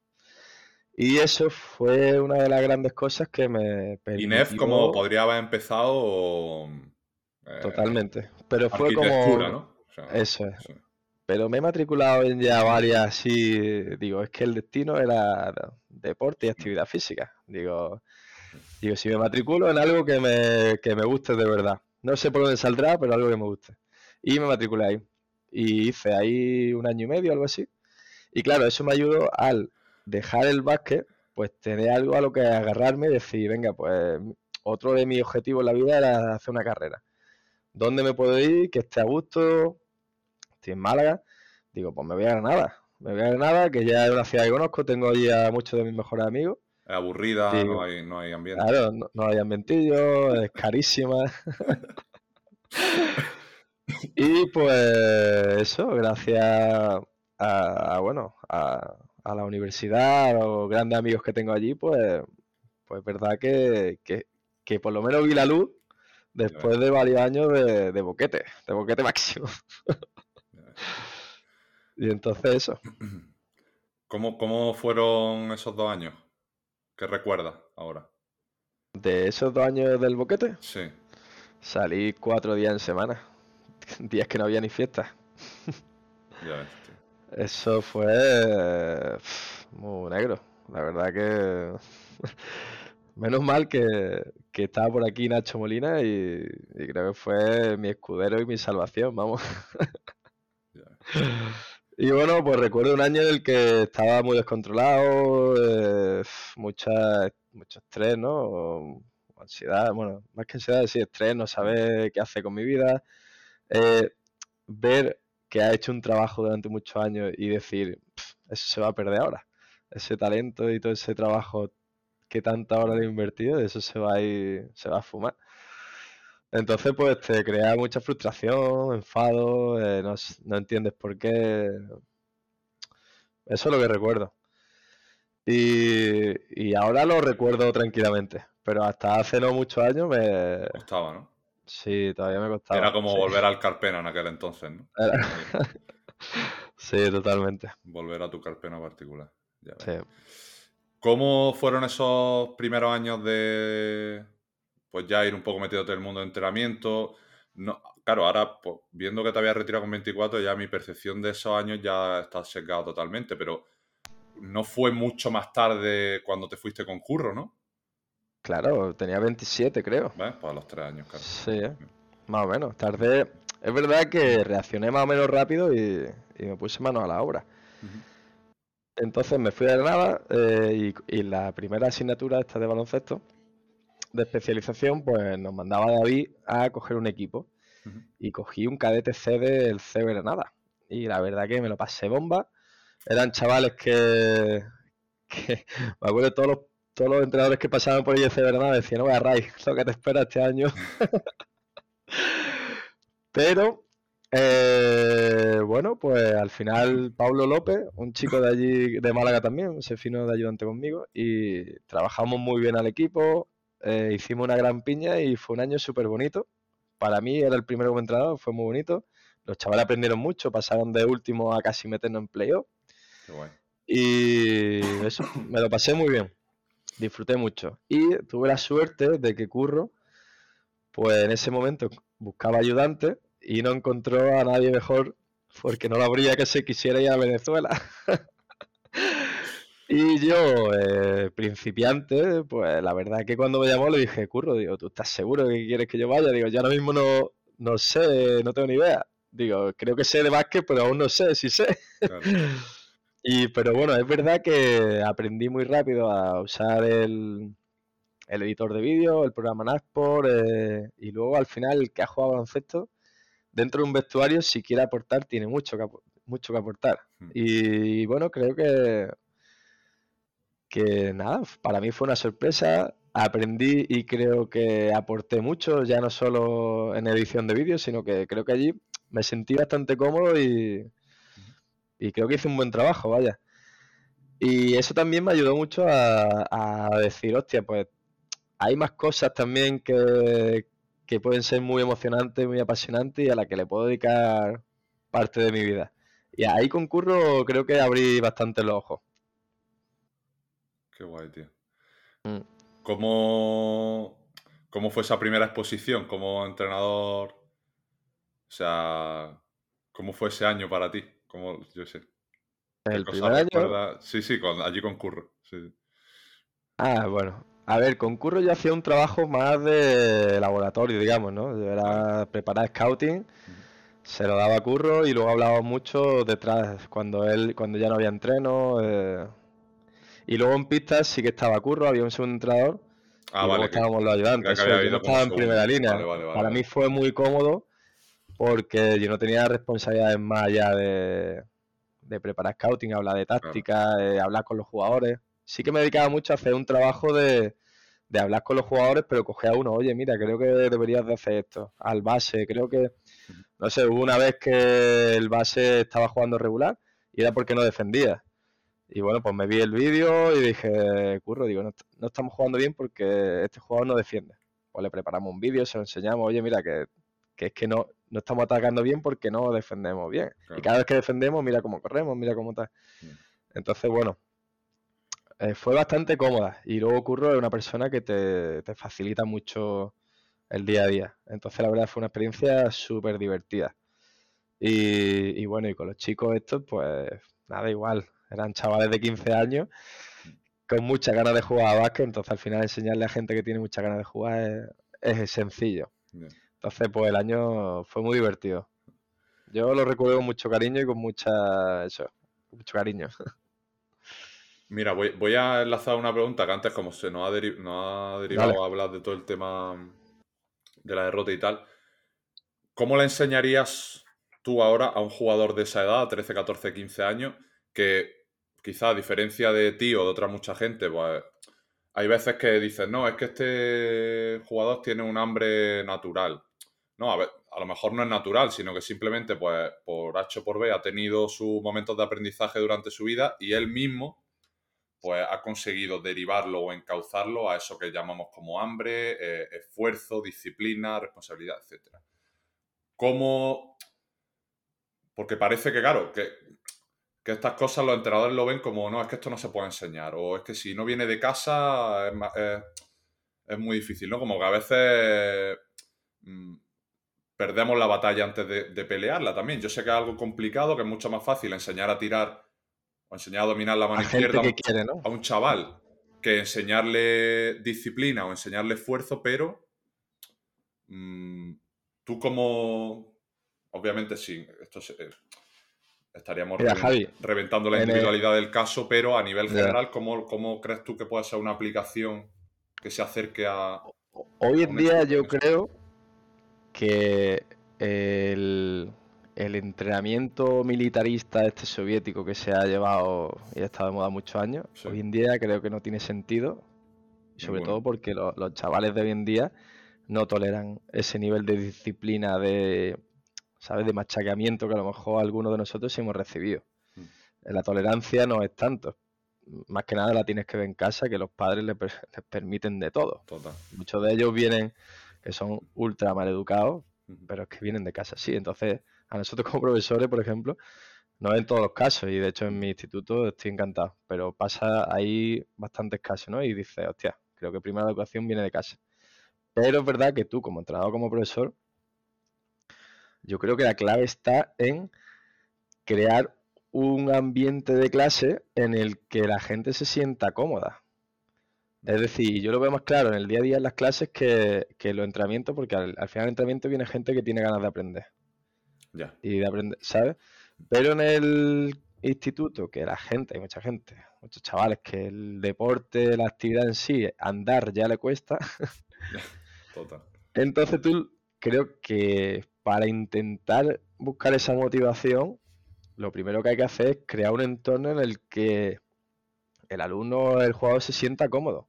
Y eso fue una de las grandes cosas que me permitió... INEF como podría haber empezado... Eh, Totalmente. Pero fue como... ¿no? eso es. Pero me he matriculado en ya varias así... Digo, es que el destino era deporte y actividad física. Digo, digo si me matriculo en algo que me, que me guste de verdad. No sé por dónde saldrá, pero algo que me guste. Y me matriculé ahí y hice ahí un año y medio, algo así. Y claro, eso me ayudó al dejar el básquet, pues tener algo a lo que agarrarme y decir, venga, pues otro de mis objetivos en la vida era hacer una carrera. ¿Dónde me puedo ir? Que esté a gusto. Estoy en Málaga. Digo, pues me voy a Granada. Me voy a Granada, que ya es una ciudad que conozco, tengo allí a muchos de mis mejores amigos. Es aburrida, no, hay, no hay ambiente. Claro, no, no hay ambientillo, es carísima. Y pues eso, gracias a, bueno, a, la universidad, a los grandes amigos que tengo allí, pues, pues verdad que, por lo menos vi la luz después de varios años de, boquete, de boquete máximo. y entonces eso. ¿Cómo, ¿Cómo fueron esos dos años? ¿Qué recuerdas ahora? ¿De esos dos años del boquete? Sí. Salí cuatro días en semana. días que no había ni fiesta. Eso fue muy negro. La verdad que. Menos mal que, estaba por aquí Nacho Molina y, creo que fue mi escudero y mi salvación, vamos. Y bueno, pues recuerdo un año en el que estaba muy descontrolado, eh, mucha, mucho estrés, ¿no? O ansiedad, bueno, más que ansiedad, sí, estrés, no saber qué hacer con mi vida. Eh, ver que ha hecho un trabajo durante muchos años y decir, "Pf, eso se va a perder ahora. Ese talento y todo ese trabajo que tanta hora he invertido, eso se va a ir, se va a fumar. Entonces, pues te crea mucha frustración, enfado, eh, no, no entiendes por qué. Eso es lo que recuerdo. Y, y ahora lo recuerdo tranquilamente, pero hasta hace no muchos años me... Costaba, ¿no? Sí, todavía me costaba. Era como sí. volver al Carpena en aquel entonces, ¿no? Era- Sí, totalmente. Volver a tu Carpena particular. Ya ves. Sí. ¿Cómo fueron esos primeros años de pues ya ir un poco metido en el mundo de entrenamiento? No, claro, ahora pues, viendo que te habías retirado con 24, ya mi percepción de esos años ya está sesgada totalmente, pero no fue mucho más tarde cuando te fuiste con Curro, ¿no? Claro, tenía 27, creo. ¿Ves? Pues a los tres años, claro. Sí, ¿eh? más o menos. Tardé. Es verdad que reaccioné más o menos rápido y, y me puse manos a la obra. Entonces me fui a Granada eh, y, y la primera asignatura esta de baloncesto de especialización, pues nos mandaba David a coger un equipo. Y cogí un cadete C del C Granada. Y la verdad que me lo pasé bomba. Eran chavales que, que me acuerdo de todos los, todos los entrenadores que pasaban por ahí de C Granada decían, no Ray, lo que te espera este año. Pero eh, bueno, pues al final Pablo López, un chico de allí, de Málaga también, se vino de ayudante conmigo y trabajamos muy bien al equipo, eh, hicimos una gran piña y fue un año súper bonito. Para mí era el primero como entrenador, fue muy bonito. Los chavales aprendieron mucho, pasaron de último a casi meternos en playoff Qué guay. y eso, me lo pasé muy bien, disfruté mucho. Y tuve la suerte de que Curro, pues en ese momento buscaba ayudante y no encontró a nadie mejor porque no lo habría que se quisiera ir a Venezuela. Y yo, eh, principiante, pues la verdad que cuando me llamó le dije, Curro, digo, ¿tú estás seguro que quieres que yo vaya? Digo, yo ahora mismo no, no sé, no tengo ni idea. Digo, creo que sé de básquet, pero aún no sé si sé. Claro. Y, pero bueno, es verdad que aprendí muy rápido a usar el, el editor de vídeo, el programa Nasport, eh, y luego al final el que ha jugado baloncesto, dentro de un vestuario, si quiere aportar, tiene mucho que, mucho que aportar. Hmm. Y bueno, creo que, que nada, para mí fue una sorpresa. Aprendí y creo que aporté mucho, ya no solo en edición de vídeo, sino que creo que allí me sentí bastante cómodo y, y creo que hice un buen trabajo, vaya. Y eso también me ayudó mucho a, a decir, hostia, pues hay más cosas también que, que pueden ser muy emocionantes, muy apasionantes y a las que le puedo dedicar parte de mi vida. Y ahí con Curro creo que abrí bastante los ojos. Qué guay, tío. Mm. ¿Cómo, ¿Cómo fue esa primera exposición como entrenador? O sea, ¿cómo fue ese año para ti? ¿Cómo, yo sé, El primer año? Sí, sí, con- allí con Curro. Sí. Ah, bueno. A ver, con Curro yo hacía un trabajo más de laboratorio, digamos, ¿no? Yo era preparar scouting, se lo daba a Curro y luego hablábamos mucho detrás, cuando él, cuando ya no había entreno. eh, Y luego en pistas sí que estaba Curro, había un segundo entrenador Ah, y luego vale. que- estábamos los ayudantes. que eso había es, yo no como estaba en primera línea. Vale, vale, vale, Para mí fue muy cómodo porque yo no tenía responsabilidades más allá de, de preparar scouting, hablar de táctica, hablar con los jugadores. Sí que me dedicaba mucho a hacer un trabajo de, de hablar con los jugadores, pero coger a uno, oye, mira, creo que deberías de hacer esto. Al base, creo que, no sé, hubo una vez que el base estaba jugando regular y era porque no defendía. Y bueno, pues me vi el vídeo y dije, curro, digo, no, no estamos jugando bien porque este jugador no defiende. Pues le preparamos un vídeo, se lo enseñamos, oye, mira, que, que es que no, no estamos atacando bien porque no defendemos bien. Claro. Y cada vez que defendemos, mira cómo corremos, mira cómo tal. Mm. Entonces, bueno, eh, fue bastante cómoda. Y luego Curro es una persona que te, te facilita mucho el día a día. Entonces, la verdad, fue una experiencia súper divertida. Y, y bueno, y con los chicos estos, pues nada, igual. Eran chavales de 15 años con muchas ganas de jugar a básquet. Entonces, al final, enseñarle a gente que tiene muchas ganas de jugar es, es sencillo. Entonces, pues el año fue muy divertido. Yo lo recuerdo con mucho cariño y con mucha. Eso, mucho cariño. Mira, voy, a enlazar una pregunta que antes, como se nos ha, derivado a hablar de todo el tema de la derrota y tal. ¿Cómo le enseñarías tú ahora a un jugador de esa edad, 13, 14, 15 años, que quizá a diferencia de ti o de otra mucha gente, pues hay veces que dices, no, es que este jugador tiene un hambre natural. No, a, ver, a lo mejor no es natural, sino que simplemente, pues, por H o por B ha tenido sus momentos de aprendizaje durante su vida y él mismo, pues, ha conseguido derivarlo o encauzarlo a eso que llamamos como hambre, eh, esfuerzo, disciplina, responsabilidad, etc. ¿Cómo...? Porque parece que, claro, que que estas cosas los entrenadores lo ven como, no, es que esto no se puede enseñar, o es que si no viene de casa es, muy difícil, ¿no? Como que a veces mm, perdemos la batalla antes de, pelearla también. Yo sé que es algo complicado, que es mucho más fácil enseñar a tirar o enseñar a dominar la mano izquierda a un chaval que enseñarle disciplina o enseñarle esfuerzo, pero mm, tú como, obviamente sí, esto es, estaríamos reventando la individualidad del caso, pero a nivel general, ¿cómo, crees tú que puede ser una aplicación que se acerque a... Hoy en día yo creo que el, entrenamiento militarista este soviético que se ha llevado y ha estado de moda muchos años, hoy en día creo que no tiene sentido, sobre todo porque los chavales de hoy en día no toleran ese nivel de disciplina, de, ¿sabes? De machacamiento que a lo mejor algunos de nosotros hemos recibido. Mm. La tolerancia no es tanto. Más que nada la tienes que ver en casa, que los padres les, permiten de todo. Muchos de ellos vienen que son ultra mal educados, pero es que vienen de casa, sí. Entonces, a nosotros como profesores, por ejemplo, no en todos los casos, y de hecho en mi instituto estoy encantado, pero pasa ahí bastantes casos, ¿no? Y dices, hostia, creo que primera educación viene de casa. Pero es verdad que tú, como entrenador, como profesor, yo creo que la clave está en crear un ambiente de clase en el que la gente se sienta cómoda. Es decir, yo lo veo más claro en el día a día en las clases que, que los entrenamientos, porque al, final del entrenamiento viene gente que tiene ganas de aprender. Ya. Y de aprender, ¿sabes? Pero en el instituto, que la gente, hay mucha gente, muchos chavales, que el deporte, la actividad en sí, andar ya le cuesta. Total. Entonces tú creo que para intentar buscar esa motivación, lo primero que hay que hacer es crear un entorno en el que el alumno, el jugador se sienta cómodo.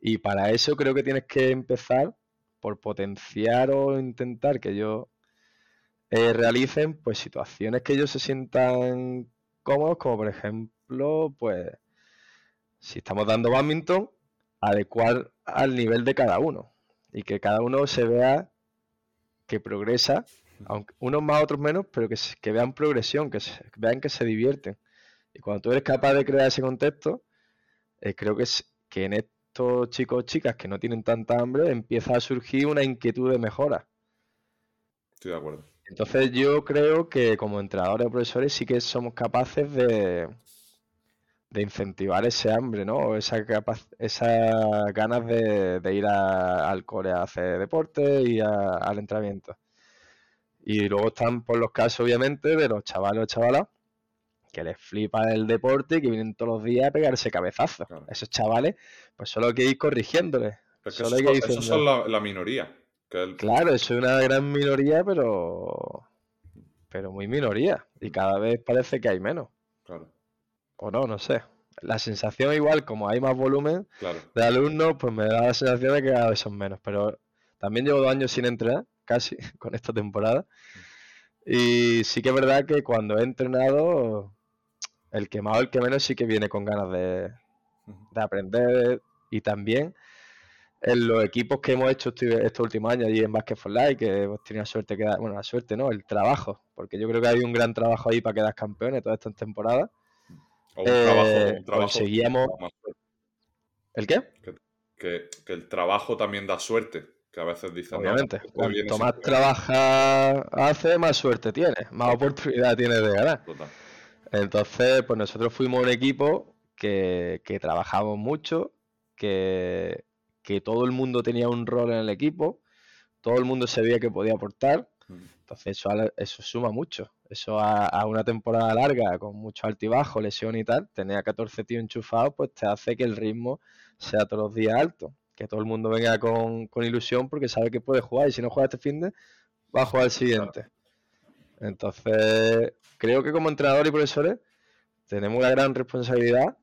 Y para eso creo que tienes que empezar por potenciar o intentar que ellos eh, realicen pues situaciones que ellos se sientan cómodos, como por ejemplo, pues si estamos dando badminton, adecuar al nivel de cada uno y que cada uno se vea que progresa, aunque unos más, otros menos, pero que, que vean progresión, que, vean que se divierten. Y cuando tú eres capaz de crear ese contexto, eh, creo que, es, que en estos chicos o chicas que no tienen tanta hambre empieza a surgir una inquietud de mejora. Estoy de acuerdo. Entonces yo creo que como entrenadores o profesores sí que somos capaces de, de incentivar ese hambre, ¿no? Esa capaz, esas ganas de, ir al core a hacer deporte y al entrenamiento. Y luego están por los casos, obviamente, de los chavales o chavalas que les flipa el deporte y que vienen todos los días a pegarse cabezazos. Esos chavales, pues solo hay que ir corrigiéndoles. Solo hay que ir esos son la, minoría. Claro, eso es una gran minoría, pero pero muy minoría. Y cada vez parece que hay menos. Claro o no, no sé. La sensación igual, como hay más volumen de alumnos, pues me da la sensación de que cada vez son menos. Pero también llevo dos años sin entrenar, casi, con esta temporada. Y sí que es verdad que cuando he entrenado, el que más o el que menos sí que viene con ganas de, aprender. Y también en los equipos que hemos hecho estos últimos años allí en Basket for Life, que hemos tenido suerte, que, bueno, la suerte no, el trabajo, porque yo creo que hay un gran trabajo ahí para quedar campeones todas estas temporadas un trabajo, eh, conseguíamos... ¿El qué? Que, el trabajo también da suerte, que a veces dicen... Obviamente, cuanto más trabaja hace, más suerte tiene, más oportunidad tiene de ganar. Entonces, pues nosotros fuimos un equipo que, que trabajamos mucho, que, que todo el mundo tenía un rol en el equipo, todo el mundo sabía que podía aportar Entonces eso, eso suma mucho. Eso a, una temporada larga, con mucho altibajo, lesión y tal, tener a 14 tíos enchufados, pues te hace que el ritmo sea todos los días alto. Que todo el mundo venga con, con ilusión porque sabe que puede jugar y si no juega este fin de, va a jugar el siguiente. Entonces, creo que como entrenadores y profesores tenemos una gran responsabilidad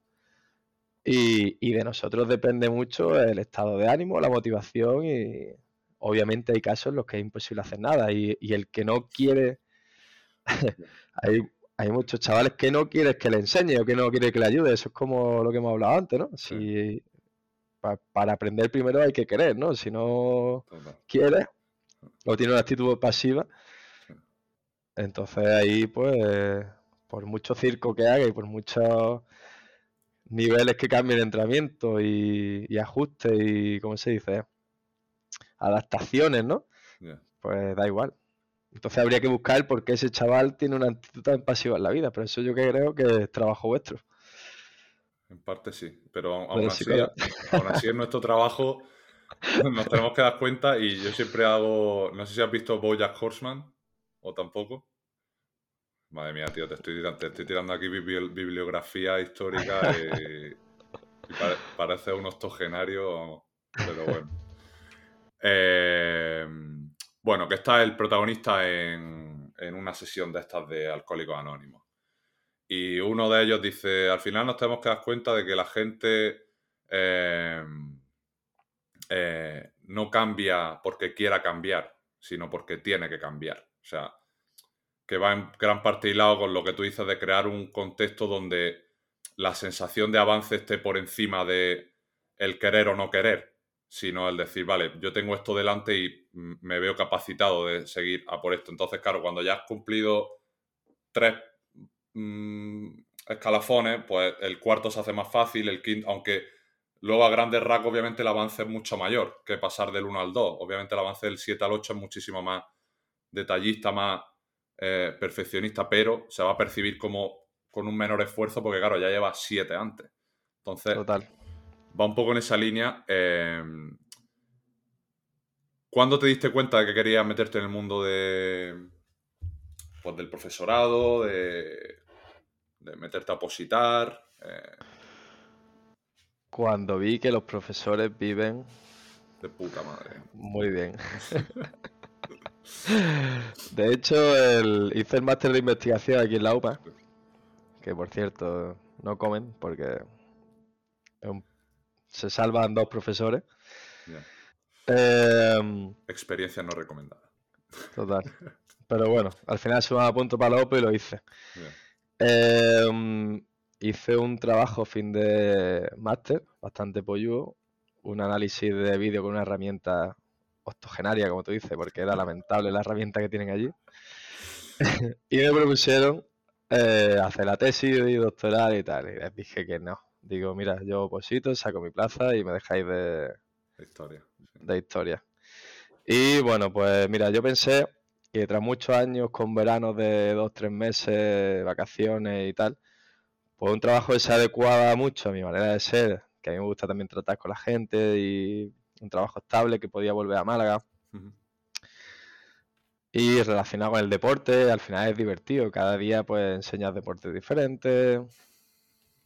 y, de nosotros depende mucho el estado de ánimo, la motivación y obviamente hay casos en los que es imposible hacer nada y, el que no quiere, hay, hay muchos chavales que no quieres que le enseñe o que no quiere que le ayude, eso es como lo que hemos hablado antes, ¿no? Si, para aprender primero hay que querer, ¿no? Si no quieres o tiene una actitud pasiva, entonces ahí pues por mucho circo que haga y por muchos niveles que cambien de entrenamiento y, y ajustes y, ¿cómo se dice? Adaptaciones, ¿no? Pues da igual. Entonces habría que buscar por qué ese chaval tiene una actitud tan pasiva en la vida, pero eso yo creo que es trabajo vuestro. En parte sí, pero aún, así, aún así es nuestro trabajo, nos tenemos que dar cuenta y yo siempre hago, no sé si has visto Bojack Horseman o tampoco. Madre mía, tío, te estoy, tirando aquí bibliografía histórica y, parece un octogenario, pero bueno. Eh, bueno, que está el protagonista en, una sesión de estas de Alcohólicos Anónimos. Y uno de ellos dice, al final nos tenemos que dar cuenta de que la gente eh, eh, no cambia porque quiera cambiar, sino porque tiene que cambiar. O sea, que va en gran parte hilado con lo que tú dices de crear un contexto donde la sensación de avance esté por encima de el querer o no querer, sino el decir, vale, yo tengo esto delante y me veo capacitado de seguir a por esto. Entonces, claro, cuando ya has cumplido tres mm, escalafones, pues el cuarto se hace más fácil, el quinto, aunque luego a grandes rasgos obviamente el avance es mucho mayor que pasar del 1 al 2. Obviamente el avance del 7 al 8 es muchísimo más detallista, más eh, perfeccionista, pero se va a percibir como con un menor esfuerzo porque, claro, ya lleva siete antes. Entonces, va un poco en esa línea. Eh, ¿Cuándo te diste cuenta de que querías meterte en el mundo de, pues, del profesorado, de, meterte a positar? Eh, Cuando vi que los profesores viven... De puta madre. Muy bien. De hecho, hice el máster de investigación aquí en la UPA, que por cierto no comen porque se salvan dos profesores. Em, Experiencia no recomendada. Total. Pero bueno, al final se a punto para la UPA y lo hice. Em, hice un trabajo fin de máster, bastante polludo, un análisis de vídeo con una herramienta octogenaria, como tú dices, porque era lamentable la herramienta que tienen allí. y me propusieron eh, hacer la tesis y doctoral y tal. Y les dije que no. Digo, mira, yo oposito, saco mi plaza y me dejáis de, historia. De historia. Y bueno, pues mira, yo pensé que tras muchos años con veranos de dos, tres meses, vacaciones y tal, pues un trabajo que se adecuaba mucho a mi manera de ser, que a mí me gusta también tratar con la gente y un trabajo estable que podía volver a Málaga. Y relacionado con el deporte, al final es divertido. Cada día pues enseñas deportes diferentes,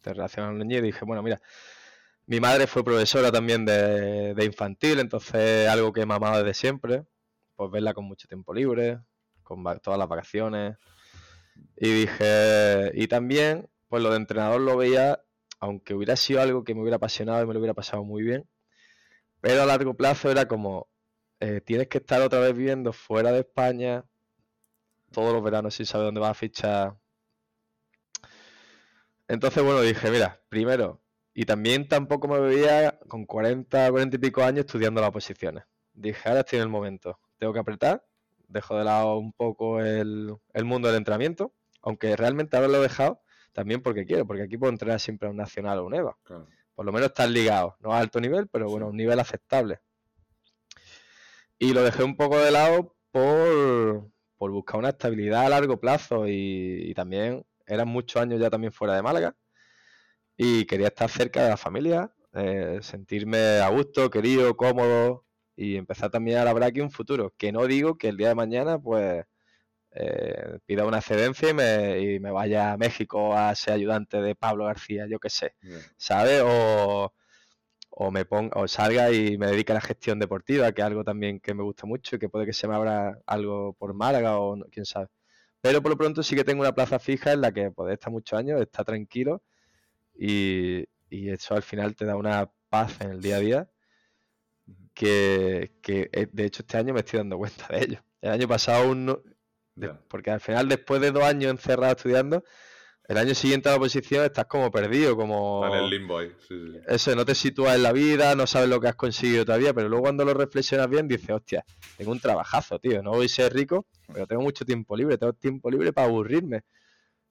te relacionas con niños y dije, bueno, mira, mi madre fue profesora también de, infantil, entonces algo que he mamado desde siempre, pues verla con mucho tiempo libre, con todas las vacaciones. Y dije, y también, pues lo de entrenador lo veía, aunque hubiera sido algo que me hubiera apasionado y me lo hubiera pasado muy bien, pero a largo plazo era como, eh, tienes que estar otra vez viviendo fuera de España todos los veranos sin saber dónde vas a fichar. Entonces, bueno, dije, mira, primero, y también tampoco me veía con 40, 40 y pico años estudiando las posiciones. Dije, ahora estoy en el momento, tengo que apretar, dejo de lado un poco el, mundo del entrenamiento, aunque realmente ahora lo he dejado también porque quiero, porque aquí puedo entrenar siempre a un nacional o un EVA por lo menos están ligados, no a alto nivel, pero bueno, a un nivel aceptable. Y lo dejé un poco de lado por, buscar una estabilidad a largo plazo y, también eran muchos años ya también fuera de Málaga y quería estar cerca de la familia, eh, sentirme a gusto, querido, cómodo y empezar también a labrar aquí un futuro. Que no digo que el día de mañana, pues, eh, pida una excedencia y me, y me vaya a México a ser ayudante de Pablo García, yo qué sé, Ya. ¿sabes? O, o me ponga, o salga y me dedique a la gestión deportiva, que es algo también que me gusta mucho y que puede que se me abra algo por Málaga o no- quién sabe. Pero por lo pronto sí que tengo una plaza fija en la que poder estar muchos años, estar tranquilo y, y eso al final te da una paz en el día a día que, que, eh, de hecho este año me estoy dando cuenta de ello. El año pasado no- de- porque al final después de dos años encerrado estudiando, el año siguiente a la oposición estás como perdido, como... En el limbo ahí. Sí, sí. Eso, no te sitúas en la vida, no sabes lo que has conseguido todavía, pero luego cuando lo reflexionas bien dices, hostia, tengo un trabajazo, tío, no voy a ser rico, pero tengo mucho tiempo libre, tengo tiempo libre para aburrirme.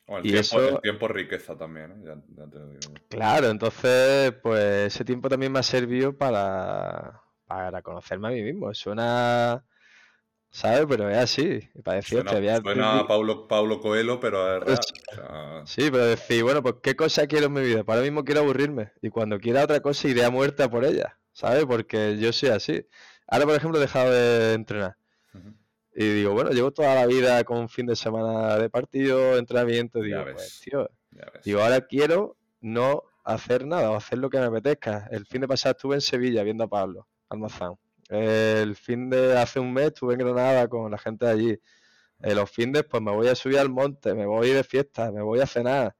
Bueno, el, Y tiempo, eso- el tiempo es riqueza también, ¿eh? ya, ya te lo digo. Claro, entonces, pues ese tiempo también me ha servido para, para conocerme a mí mismo. Suena, ¿sabes? Pero es así. Decir, Suena, voy a suena decir- a Paulo, Paulo Coelho, pero es real. Es- O sea, Sí, pero decir, bueno, pues qué cosa quiero en mi vida. Para ahora mismo quiero aburrirme. Y cuando quiera otra cosa iré a muerte a por ella, ¿sabes? Porque yo soy así. Ahora, por ejemplo, he dejado de entrenar. Y digo, bueno, llevo toda la vida con un fin de semana de partido, entrenamiento. Digo, pues, tío, digo, ahora quiero no hacer nada o hacer lo que me apetezca. El fin de pasado estuve en Sevilla viendo a Pablo Almazán. El fin de hace un mes estuve en Granada con la gente de allí. Eh, los fines, pues me voy a subir al monte, me voy de fiesta, me voy a cenar.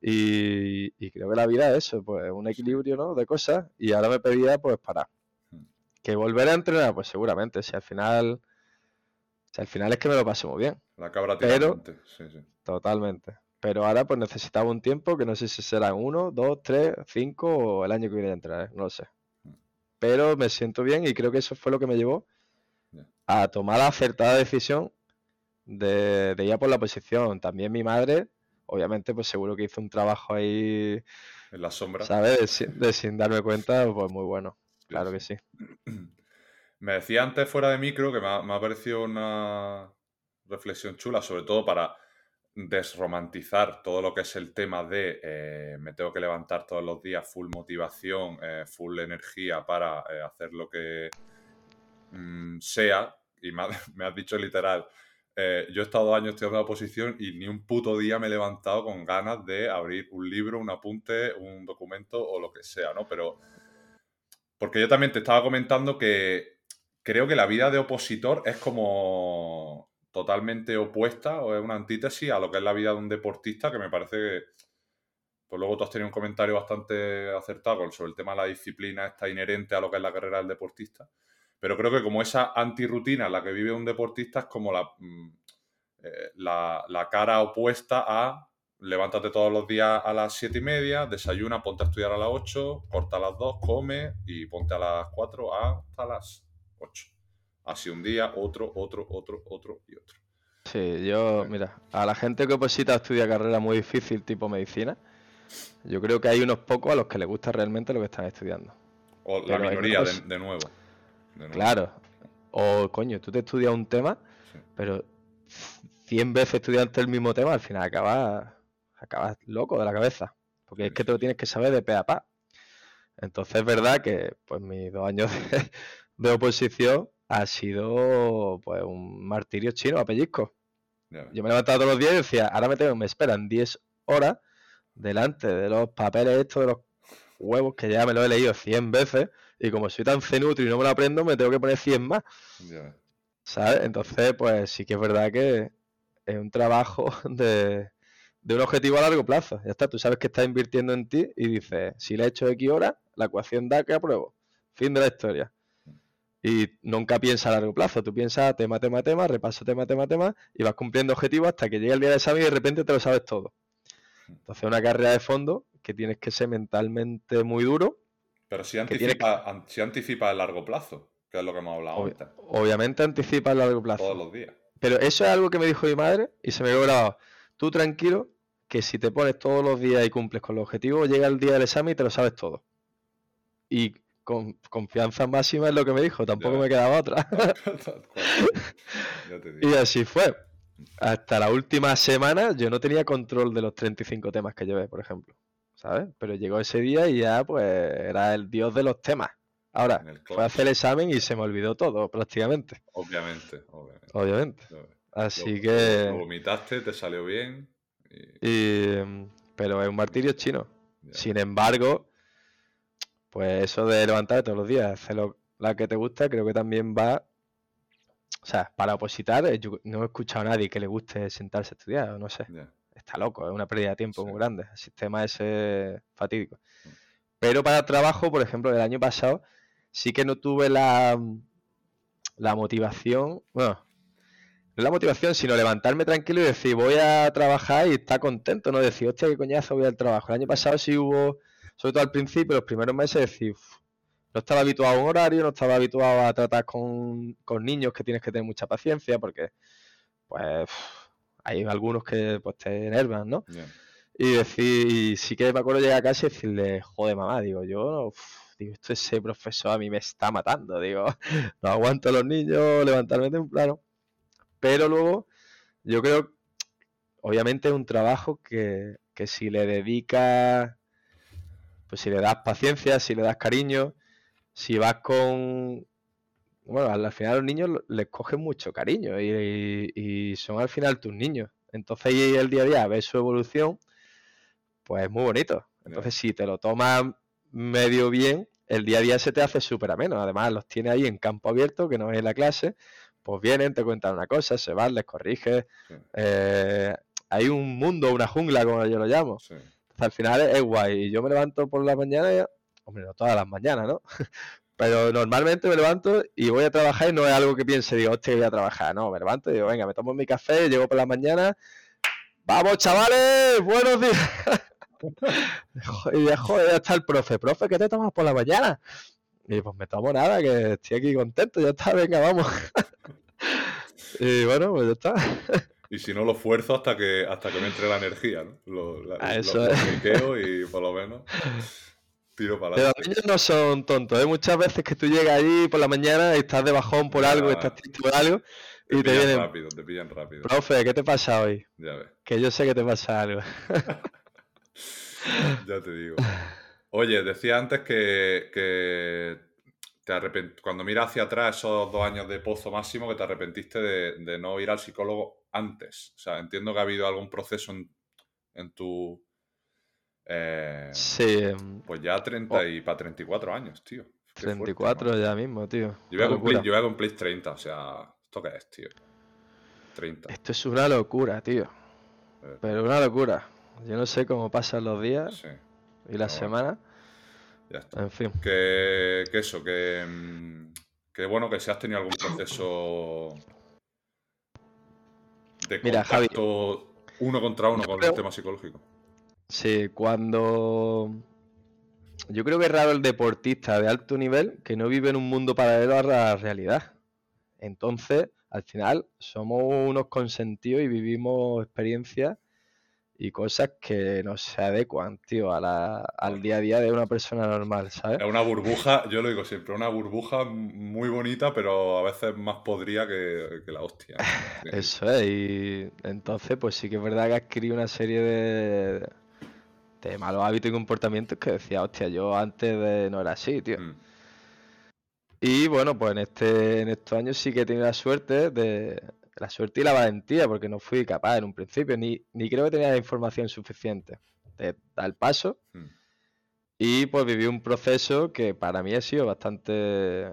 Y, y creo que la vida es eso, pues un equilibrio, ¿no? De cosas. Y ahora me pedía, pues, parar. Mm. Que volver a entrenar, pues seguramente, si al final, si al final es que me lo paso muy bien. La cabra tira pero- monte, Sí, sí. Totalmente. Pero ahora pues necesitaba un tiempo que no sé si serán uno, dos, tres, cinco o el año que viene a entrar, ¿eh? no lo sé. Pero me siento bien y creo que eso fue lo que me llevó a tomar la acertada decisión de, de ir a por la posición. También mi madre, obviamente, pues seguro que hizo un trabajo ahí, En la sombra. ¿sabes? De, sin- de sin darme cuenta, pues muy bueno. Claro que sí. Me decía antes fuera de micro que me ha, me ha parecido una reflexión chula, sobre todo para desromantizar todo lo que es el tema de eh, me tengo que levantar todos los días, full motivación, eh, full energía para eh, hacer lo que mm, sea. Y me, ha- me has dicho literal, yo he estado dos años estudiando la oposición y ni un puto día me he levantado con ganas de abrir un libro, un apunte, un documento o lo que sea, ¿no? Pero porque yo también te estaba comentando que creo que la vida de opositor es como totalmente opuesta o es una antítesis a lo que es la vida de un deportista, que me parece que, pues luego tú has tenido un comentario bastante acertado sobre el tema de la disciplina esta inherente a lo que es la carrera del deportista. Pero creo que como esa antirrutina en la que vive un deportista es como la, mm, eh, la, la cara opuesta a levántate todos los días a las siete y media, desayuna, ponte a estudiar a las 8, corta a las 2, come y ponte a las 4 hasta las 8. Así un día, otro, otro, otro, otro y otro. Sí, yo, Sí. mira, a la gente que oposita estudia carrera muy difícil, tipo medicina, yo creo que hay unos pocos a los que les gusta realmente lo que están estudiando. O la Pero minoría, de, nuevo. De nuevo. Claro. O, coño, tú te estudias un tema, Sí. pero 100 veces estudiante el mismo tema, al final acabas, acabas loco de la cabeza. Porque es que te lo tienes que saber de pe a pa. Entonces es verdad que pues mis dos años de, de oposición ha sido pues un martirio chino a pellizco. Yo me levantaba todos los días y decía, ahora me tengo, me esperan 10 horas delante de los papeles estos de los huevos que ya me lo he leído 100 veces y como soy tan cenutrio y no me lo aprendo, me tengo que poner 100 más. ¿sabes? Entonces, pues sí que es verdad que es un trabajo de, de un objetivo a largo plazo. Ya está, tú sabes que estás invirtiendo en ti y dices, si le he hecho X horas, la ecuación da que apruebo. Fin de la historia. Y nunca piensas a largo plazo, tú piensas tema, tema, tema, repaso tema, tema, tema, y vas cumpliendo objetivos hasta que llega el día de examen y de repente te lo sabes todo. Entonces, una carrera de fondo que tienes que ser mentalmente muy duro. Pero si que anticipa, an- si anticipa el largo plazo, que es lo que hemos hablado antes, obviamente anticipa a largo plazo. todos los días. Pero eso es algo que me dijo mi madre y se me quedó grabado. Tú tranquilo, que si te pones todos los días y cumples con los objetivos, llega el día del examen y te lo sabes todo. Y con confianza máxima es lo que me dijo, tampoco Ya. me quedaba otra. Tal cual. Ya te digo. y así fue. Hasta la última semana yo no tenía control de los 35 temas que llevé, por ejemplo. ¿Sabes? Pero llegó ese día y ya pues era el dios de los temas. Ahora, fue a hacer el examen y se me olvidó todo, prácticamente. Obviamente, obviamente. Obviamente. Así lo- que. Lo vomitaste, te salió bien. y- y, mm, pero es un martirio chino. ya. Sin embargo, pues eso de levantarte todos los días, hacer lo- la que te gusta, creo que también va. O sea, para opositar, eh, yo no he escuchado a nadie que le guste sentarse a estudiar, no sé. Está loco, es una pérdida de tiempo muy grande. El sistema ese fatídico. Mm. Pero para el trabajo, por ejemplo, el año pasado, sí que no tuve la, la motivación. Bueno, no la motivación, sino levantarme tranquilo y decir, voy a trabajar y estar contento, no decir, hostia, qué coñazo voy al trabajo. El año pasado sí hubo, sobre todo al principio, los primeros meses, decir, "Uf, no estaba habituado a un horario, no estaba habituado a tratar con, con niños que tienes que tener mucha paciencia, porque, pues, uf, hay algunos que pues, te enervan, ¿no? Y decir, y sí que me acuerdo llegar a casa y decirle, joder mamá, digo, yo, uf, digo, esto ese profesor a mí me está matando, digo, no aguanto a los niños, levantarme temprano. Pero luego, yo creo, obviamente es un trabajo que, que si le dedicas, pues si le das paciencia, si le das cariño, si vas con... Bueno, al al final a los niños les cogen mucho cariño y, y son al final tus niños. Entonces y el día a día, ver su evolución, pues es muy bonito. Entonces si te lo tomas medio bien, el día a día se te hace súper ameno. Además los tienes ahí en campo abierto, que no es en la clase, pues vienen, te cuentan una cosa, se van, les corriges. Sí. Eh, hay un mundo, una jungla, como yo lo llamo. Sí. Entonces, al final es, guay. Y yo me levanto por la mañana, hombre, no todas las mañanas, ¿no? Pero normalmente me levanto y voy a trabajar y no es algo que piense, digo, hostia, voy a trabajar. No, me levanto y digo, venga, me tomo mi café, llego por la mañana. ¡Vamos, chavales! ¡Buenos días! y ya, joder, ya está el profe. Profe, ¿qué te tomas por la mañana? Y pues me tomo nada, que estoy aquí contento, ya está, venga, vamos. y bueno, pues ya está. Y si no, lo fuerzo hasta que, hasta que me entre la energía, ¿no? Lo, la- Ah, eso lo es. friqueo y por lo menos tiro para Pero los adelante. niños no son tontos, ¿eh? Muchas veces que tú llegas allí por la mañana y estás de bajón por algo, estás triste por algo, Te y te pillan vienen, rápido, te pillan rápido. profe, ¿qué te pasa hoy? Ya ves, Que yo sé que te pasa algo. ya te digo. Oye, decía antes que, que te arrepent- cuando miras hacia atrás esos dos años de pozo máximo, que te arrepentiste de, de no ir al psicólogo antes. O sea, entiendo que ha habido algún proceso en, en tu... eh, Sí, em, Pues ya 30 y para 34 años, tío. Qué fuerte, 34 ¿no? ya mismo, tío. Yo voy, a cumplir, yo voy a cumplir 30, o sea, ¿esto qué es, tío? 30. Esto es una locura, tío. Eh, Pero una locura. Yo no sé cómo pasan los días Sí, y las semanas. ya está. En fin. Que, que eso, que, mm, que bueno, que si has tenido algún proceso de Mira, Javi, contacto uno contra uno con el tema psicológico. Sí, cuando... Yo creo que es raro el deportista de alto nivel que no vive en un mundo paralelo a la realidad. Entonces, al final, somos unos consentidos y vivimos experiencias y cosas que no se adecuan, tío, a la- al día a día de una persona normal, ¿sabes? Es una burbuja, yo lo digo siempre, una burbuja muy bonita, pero a veces más podría que, que la hostia. Sí. Eso es, y entonces pues sí que es verdad que adquirí una serie de, de malos hábitos y comportamientos que decía, hostia, yo antes de no era así, tío. Mm, Y bueno, pues en este, en estos años sí que he tenido la suerte de la suerte y la valentía, porque no fui capaz en un principio, ni, ni creo que tenía la información suficiente de dar el paso. mm. Y pues viví un proceso que para mí ha sido bastante,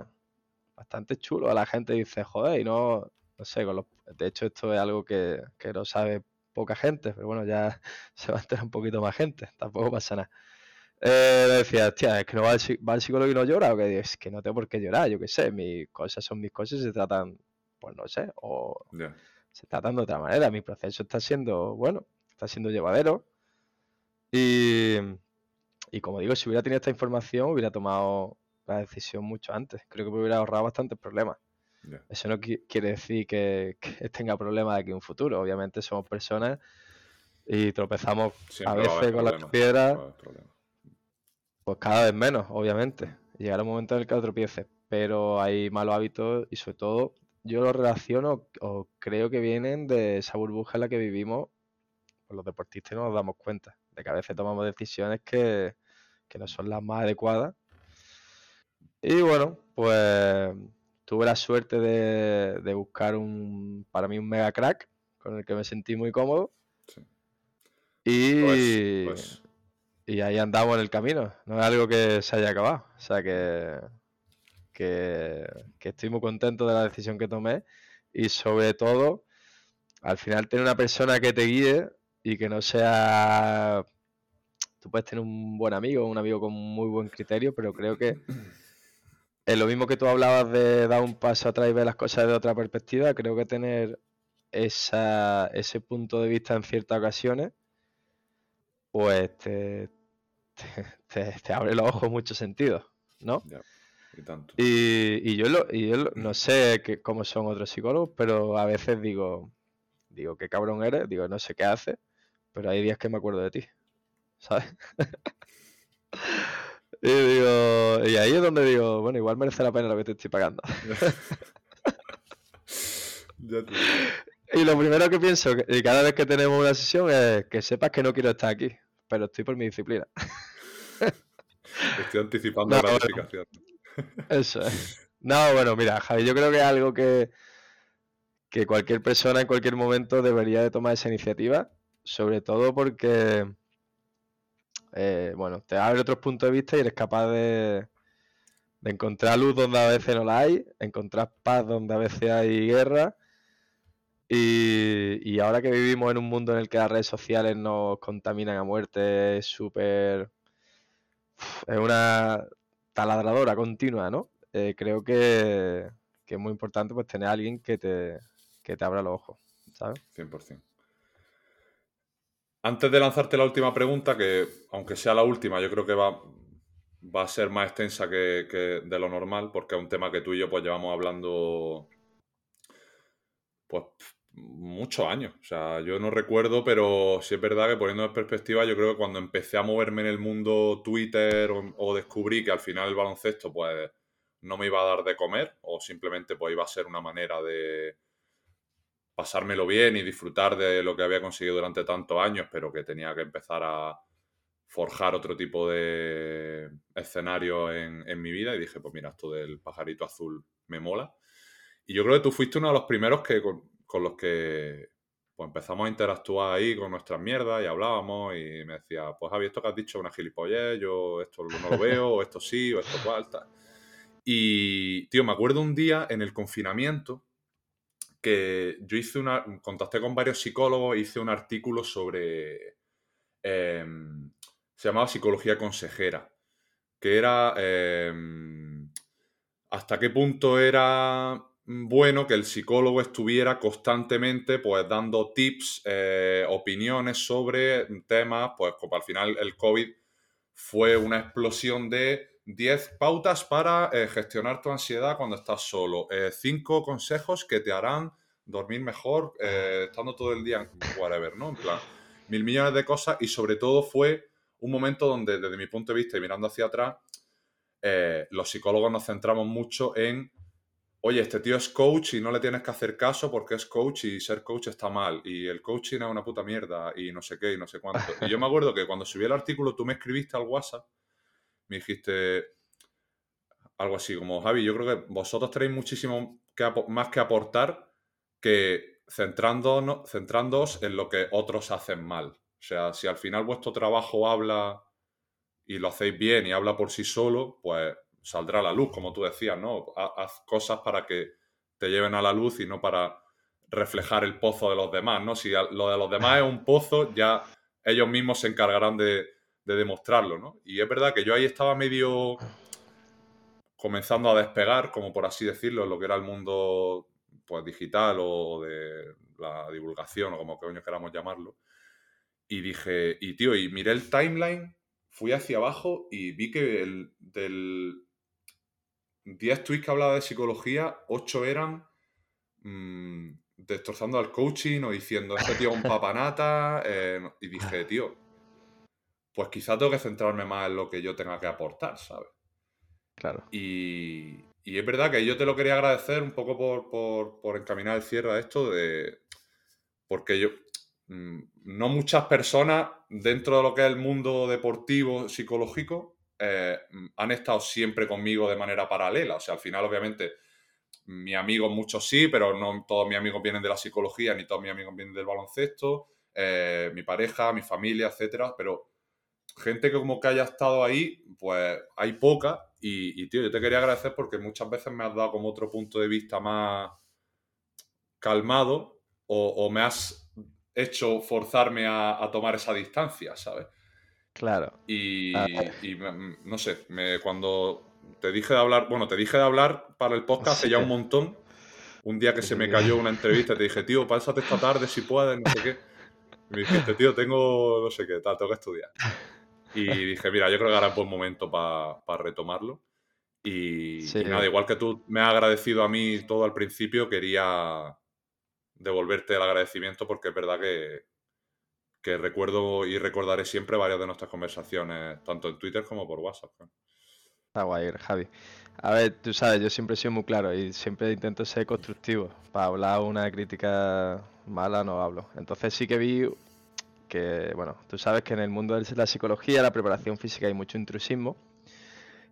bastante chulo. A la gente dice, joder, y no, no sé, con los, de hecho esto es algo que, que no sabe poca gente, pero bueno, ya se va a enterar un poquito más gente, tampoco pasa nada. Eh, me decía, hostia, es que no va al, va al psicólogo y no llora, o que es que no tengo por qué llorar, yo qué sé, mis cosas son mis cosas y se tratan, pues no sé, o se tratan de otra manera. Mi proceso está siendo, bueno, está siendo llevadero. Y, y como digo, si hubiera tenido esta información, hubiera tomado la decisión mucho antes. Creo que me hubiera ahorrado bastantes problemas. Eso no qui- quiere decir que, que tenga problemas de aquí en un futuro. Obviamente somos personas y tropezamos Siempre a veces con las piedras. Pues cada vez menos, obviamente. Llegará un momento en el que tropieces, pero hay malos hábitos y sobre todo yo lo relaciono o creo que vienen de esa burbuja en la que vivimos, pues los deportistas no nos damos cuenta de que a veces tomamos decisiones que, que no son las más adecuadas Y bueno, pues tuve la suerte de, buscar un, para mí un mega crack con el que me sentí muy cómodo. Y, pues, pues. y ahí andamos en el camino. No es algo que se haya acabado. O sea que, que, estoy muy contento de la decisión que tomé. Y sobre todo, al final tener una persona que te guíe y que no sea... Tú puedes tener un buen amigo, un amigo con muy buen criterio, pero creo que es lo mismo que tú hablabas de dar un paso atrás y ver las cosas de otra perspectiva, creo que tener esa, ese punto de vista en ciertas ocasiones, pues te, te, abre los ojos en muchos sentidos, ¿no? Y, tanto. y, yo, lo, y yo no sé cómo son otros psicólogos, pero a veces digo, digo, qué cabrón eres, digo, no sé qué haces, pero hay días que me acuerdo de ti, ¿sabes? Y digo, y ahí es donde digo, bueno, igual merece la pena lo que te estoy pagando. y lo primero que pienso, y cada vez que tenemos una sesión, es que sepas que no quiero estar aquí, pero estoy por mi disciplina. Estoy anticipando la clasificación. Eso es. No, bueno, mira, Javi, yo creo que es algo que, que cualquier persona en cualquier momento debería de tomar esa iniciativa, sobre todo porque eh, bueno, te abre otros puntos de vista y eres capaz de, encontrar luz donde a veces no la hay, encontrar paz donde a veces hay guerra. Y, ahora que vivimos en un mundo en el que las redes sociales nos contaminan a muerte, es súper. Es una taladradora continua, ¿no? Eh, creo que, es muy importante pues tener a alguien que te, que te abra los ojos, ¿sabes? 100%. Antes de lanzarte la última pregunta, que aunque sea la última, yo creo que va, va a ser más extensa que, de lo normal, porque es un tema que tú y yo pues llevamos hablando pues muchos años. O sea, yo no recuerdo, pero sí es verdad que poniendo en perspectiva, yo creo que cuando empecé a moverme en el mundo Twitter o, descubrí que al final el baloncesto pues no me iba a dar de comer o simplemente pues iba a ser una manera de, pasármelo bien y disfrutar de lo que había conseguido durante tantos años, pero que tenía que empezar a forjar otro tipo de escenario en, mi vida y dije, pues mira, esto del pajarito azul me mola. Y yo creo que tú fuiste uno de los primeros que, con, los que pues empezamos a interactuar ahí con nuestras mierdas y hablábamos y me decía, pues Javi, esto que has dicho es una gilipollez, yo esto no lo veo, o esto sí, o esto cual, Y, tío, me acuerdo un día en el confinamiento, que yo hice una, contacté con varios psicólogos, hice un artículo sobre, em, se llamaba Psicología Consejera, que era em, hasta qué punto era bueno que el psicólogo estuviera constantemente pues dando tips, eh, opiniones sobre temas, pues como al final el COVID fue una explosión de 10 pautas para eh, gestionar tu ansiedad cuando estás solo. 5 eh, consejos que te harán dormir mejor estando todo el día whatever, ¿no? En plan, mil millones de cosas y sobre todo fue un momento donde desde mi punto de vista y mirando hacia atrás, los psicólogos nos centramos mucho en, oye, este tío es coach y no le tienes que hacer caso porque es coach y ser coach está mal y el coaching es una puta mierda y no sé qué y no sé cuánto. Y yo me acuerdo que cuando subí el artículo tú me escribiste al WhatsApp me dijiste algo así como, Javi, yo creo que vosotros tenéis muchísimo más que aportar que centrándonos, centrándoos en lo que otros hacen mal. O sea, si al final vuestro trabajo habla y lo hacéis bien y habla por sí solo, pues saldrá a la luz, como tú decías, ¿no? Haz cosas para que te lleven a la luz y no para reflejar el pozo de los demás, ¿no? Si lo de los demás es un pozo, ya ellos mismos se encargarán de, de demostrarlo, ¿no? Y es verdad que yo ahí estaba medio comenzando a despegar, como por así decirlo, lo que era el mundo pues, digital o de la divulgación o como coño queramos llamarlo. Y dije, y tío, y miré el timeline, fui hacia abajo y vi que el, 10 tweets que hablaba de psicología, 8 eran mm, destrozando al coaching o diciendo, este tío es un papanata. Eh, y dije, tío, pues quizá tengo que centrarme más en lo que yo tenga que aportar, ¿sabes? Claro. Y, es verdad que yo te lo quería agradecer un poco por, encaminar el cierre a esto, de, porque yo, mm, no muchas personas dentro de lo que es el mundo deportivo, psicológico, eh, han estado siempre conmigo de manera paralela. O sea, al final, obviamente, mis amigos muchos sí, pero no todos mis amigos vienen de la psicología, ni todos mis amigos vienen del baloncesto, eh, mi pareja, mi familia, etcétera, pero gente que como que haya estado ahí, pues hay poca. Y, tío, yo te quería agradecer porque muchas veces me has dado como otro punto de vista más calmado o, me has hecho forzarme a, tomar esa distancia, ¿sabes? Claro. Y, no sé, me, cuando te dije de hablar, bueno, te dije de hablar para el podcast hace ya un montón. Un día que se me cayó una entrevista, te dije, tío, pásate esta tarde si puedes, no sé qué. me dijiste, tío, tengo no sé qué, tal, tengo que estudiar. Y dije, mira, yo creo que ahora es buen momento para retomarlo. Y, nada, igual que tú me has agradecido a mí todo al principio, quería devolverte el agradecimiento porque es verdad que, que recuerdo y recordaré siempre varias de nuestras conversaciones, tanto en Twitter como por WhatsApp. Está guay, Javi. A ver, tú sabes, yo siempre he sido muy claro y siempre intento ser constructivo. Para hablar una crítica mala no hablo. Entonces sí que vi que, bueno, tú sabes que en el mundo de la psicología, la preparación física hay mucho intrusismo.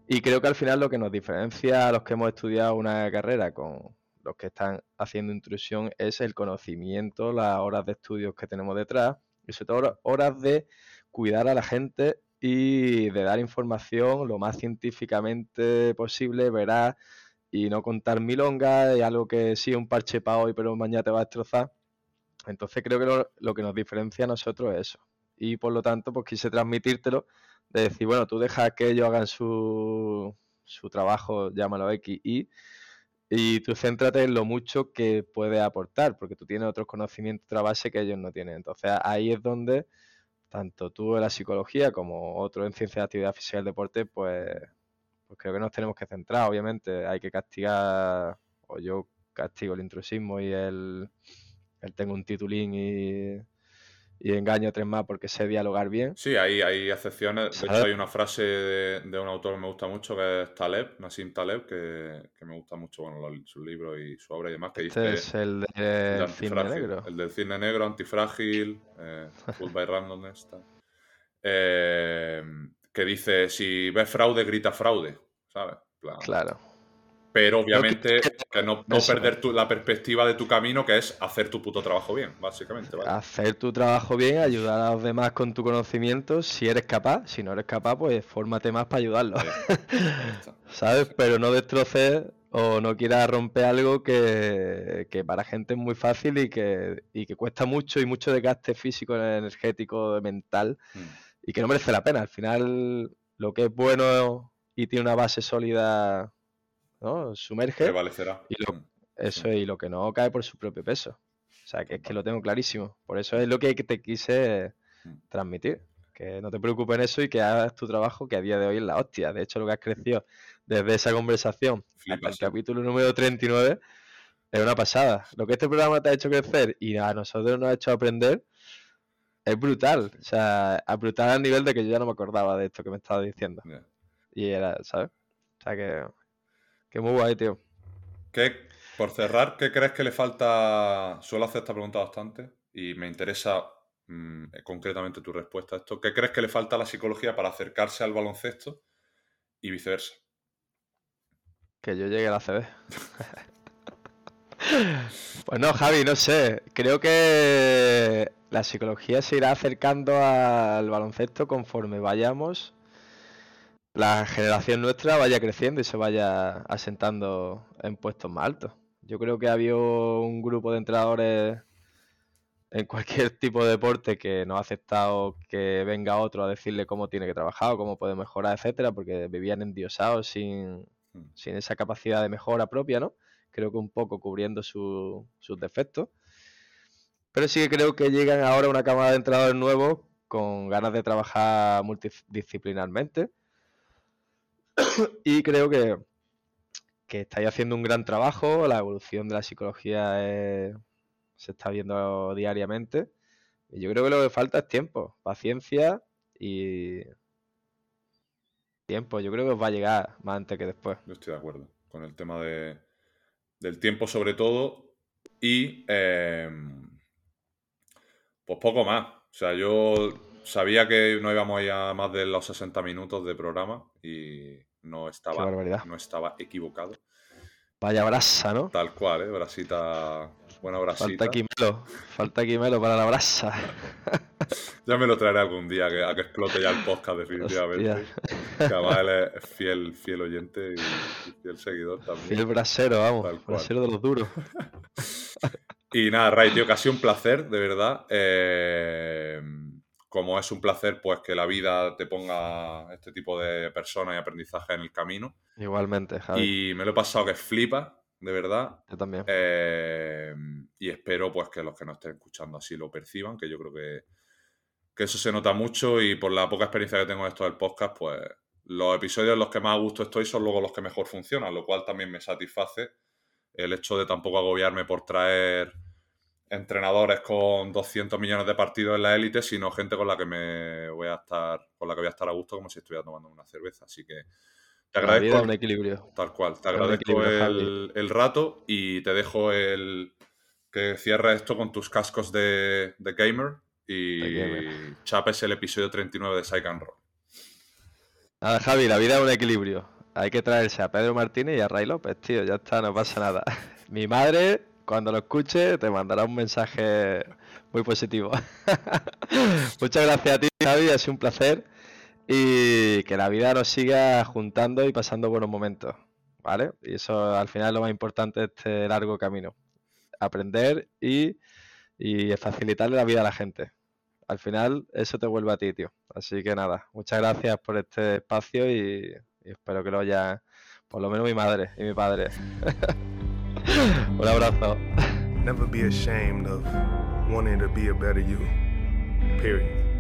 Y creo que al final lo que nos diferencia a los que hemos estudiado una carrera con los que están haciendo intrusión es el conocimiento, las horas de estudios que tenemos detrás y sobre todo horas de cuidar a la gente y de dar información lo más científicamente posible, verás, y no contar milongas y algo que sí, un parche para hoy, pero mañana te va a destrozar. Entonces creo que lo, que nos diferencia a nosotros es eso. Y por lo tanto, pues quise transmitírtelo, de decir, bueno, tú dejas que ellos hagan su, su trabajo, llámalo X, Y, y tú céntrate en lo mucho que puede aportar, porque tú tienes otros conocimientos, otra base que ellos no tienen. Entonces ahí es donde tanto tú en la psicología como otro en ciencia de actividad física y deporte, pues, pues creo que nos tenemos que centrar. Obviamente hay que castigar, o yo castigo el intrusismo y el, el tengo un titulín y, y engaño tres más porque sé dialogar bien. Sí, hay, hay excepciones. De hecho, hay una frase de, un autor que me gusta mucho, que es Taleb, Nassim Taleb, que, que me gusta mucho bueno, su libro y su obra y demás, que este dice... es el del cine negro. El del cine negro, antifrágil, eh, Food by Randomness, eh, que dice, si ves fraude, grita fraude, ¿sabes? Claro pero obviamente que, no, perder la perspectiva de tu camino, que es hacer tu puto trabajo bien, básicamente. Hacer tu trabajo bien, ayudar a los demás con tu conocimiento, si eres capaz, si no eres capaz, pues fórmate más para ayudarlos. ¿Sabes? Pero no destroces o no quieras romper algo que, para gente es muy fácil y que, y que cuesta mucho y mucho desgaste físico, energético, mental mm. y que no merece la pena. Al final, lo que es bueno y tiene una base sólida ¿no? Sumerge. Y lo, eso y lo que no cae por su propio peso. O sea, que es que lo tengo clarísimo. Por eso es lo que te quise mm. transmitir. Que no te preocupes en eso y que hagas tu trabajo, que a día de hoy es la hostia. De hecho, lo que has crecido desde esa conversación hasta el capítulo número 39 es una pasada. Lo que este programa te ha hecho crecer y a nosotros nos ha hecho aprender es brutal. O sea, es brutal al nivel de que yo ya no me acordaba de esto que me estaba diciendo. Y era, ¿sabes? O sea que Qué muy guay, tío. ¿Qué, por cerrar, ¿qué crees que le falta? Suelo hacer esta pregunta bastante y me interesa mm, concretamente tu respuesta a esto. ¿Qué crees que le falta a la psicología para acercarse al baloncesto y viceversa? Que yo llegue a la CB. pues no, Javi, no sé. Creo que la psicología se irá acercando al baloncesto conforme vayamos la generación nuestra vaya creciendo y se vaya asentando en puestos más altos. Yo creo que había un grupo de entrenadores en cualquier tipo de deporte que no ha aceptado que venga otro a decirle cómo tiene que trabajar o cómo puede mejorar, etcétera, porque vivían endiosados sin, hmm. sin esa capacidad de mejora propia, ¿no? Creo que un poco cubriendo sus defectos. Pero sí que creo que llegan ahora una cámara de entrenadores nuevos con ganas de trabajar multidisciplinarmente y creo que, que estáis haciendo un gran trabajo, la evolución de la psicología se está viendo diariamente. Y yo creo que lo que falta es tiempo, paciencia y tiempo. Yo creo que os va a llegar más antes que después. Yo estoy de acuerdo con el tema de, del tiempo sobre todo y em, pues poco más. O sea, yo sabía que no íbamos a ir a más de los 60 minutos de programa y no estaba, no estaba equivocado. Vaya brasa, ¿no? Tal cual, ¿eh? Brasita, buena brasita. Falta quimelo, falta quimelo para la brasa. Ya me lo traeré algún día que, a que explote ya el podcast definitivamente. Que además él es fiel, fiel oyente y, y fiel seguidor también. Fiel brasero, vamos. Cual. Brasero de los duros. Y nada, Ray, tío, sido un placer, de verdad. Eh, como es un placer, pues que la vida te ponga este tipo de personas y aprendizaje en el camino. Igualmente, Javi. Y me lo he pasado que flipa, de verdad. Yo también. Eh, y espero pues que los que nos estén escuchando así lo perciban, que yo creo que, que eso se nota mucho y por la poca experiencia que tengo en esto del podcast, pues los episodios en los que más a gusto estoy son luego los que mejor funcionan, lo cual también me satisface el hecho de tampoco agobiarme por traer entrenadores con 200 millones de partidos en la élite, sino gente con la que me voy a estar, con la que voy a estar a gusto como si estuviera tomando una cerveza. Así que te La vida agradezco. un equilibrio. Tal cual, te agradezco el, el rato y te dejo el que cierres esto con tus cascos de, de gamer y gamer. chapes el episodio 39 de Psych and Roll. Nada, Javi, la vida es un equilibrio. Hay que traerse a Pedro Martínez y a Ray López, tío. Ya está, no pasa nada. Mi madre, cuando lo escuche, te mandará un mensaje muy positivo. Muchas gracias a ti, Javi. Ha sido un placer. Y que la vida nos siga juntando y pasando buenos momentos. ¿Vale? Y eso al final es lo más importante de este largo camino. Aprender y, y facilitarle la vida a la gente. Al final, eso te vuelve a ti, tío. Así que nada, muchas gracias por este espacio y, y espero que lo haya, por lo menos mi madre y mi padre. Un abrazo. Never be ashamed of wanting to be a better you. Period.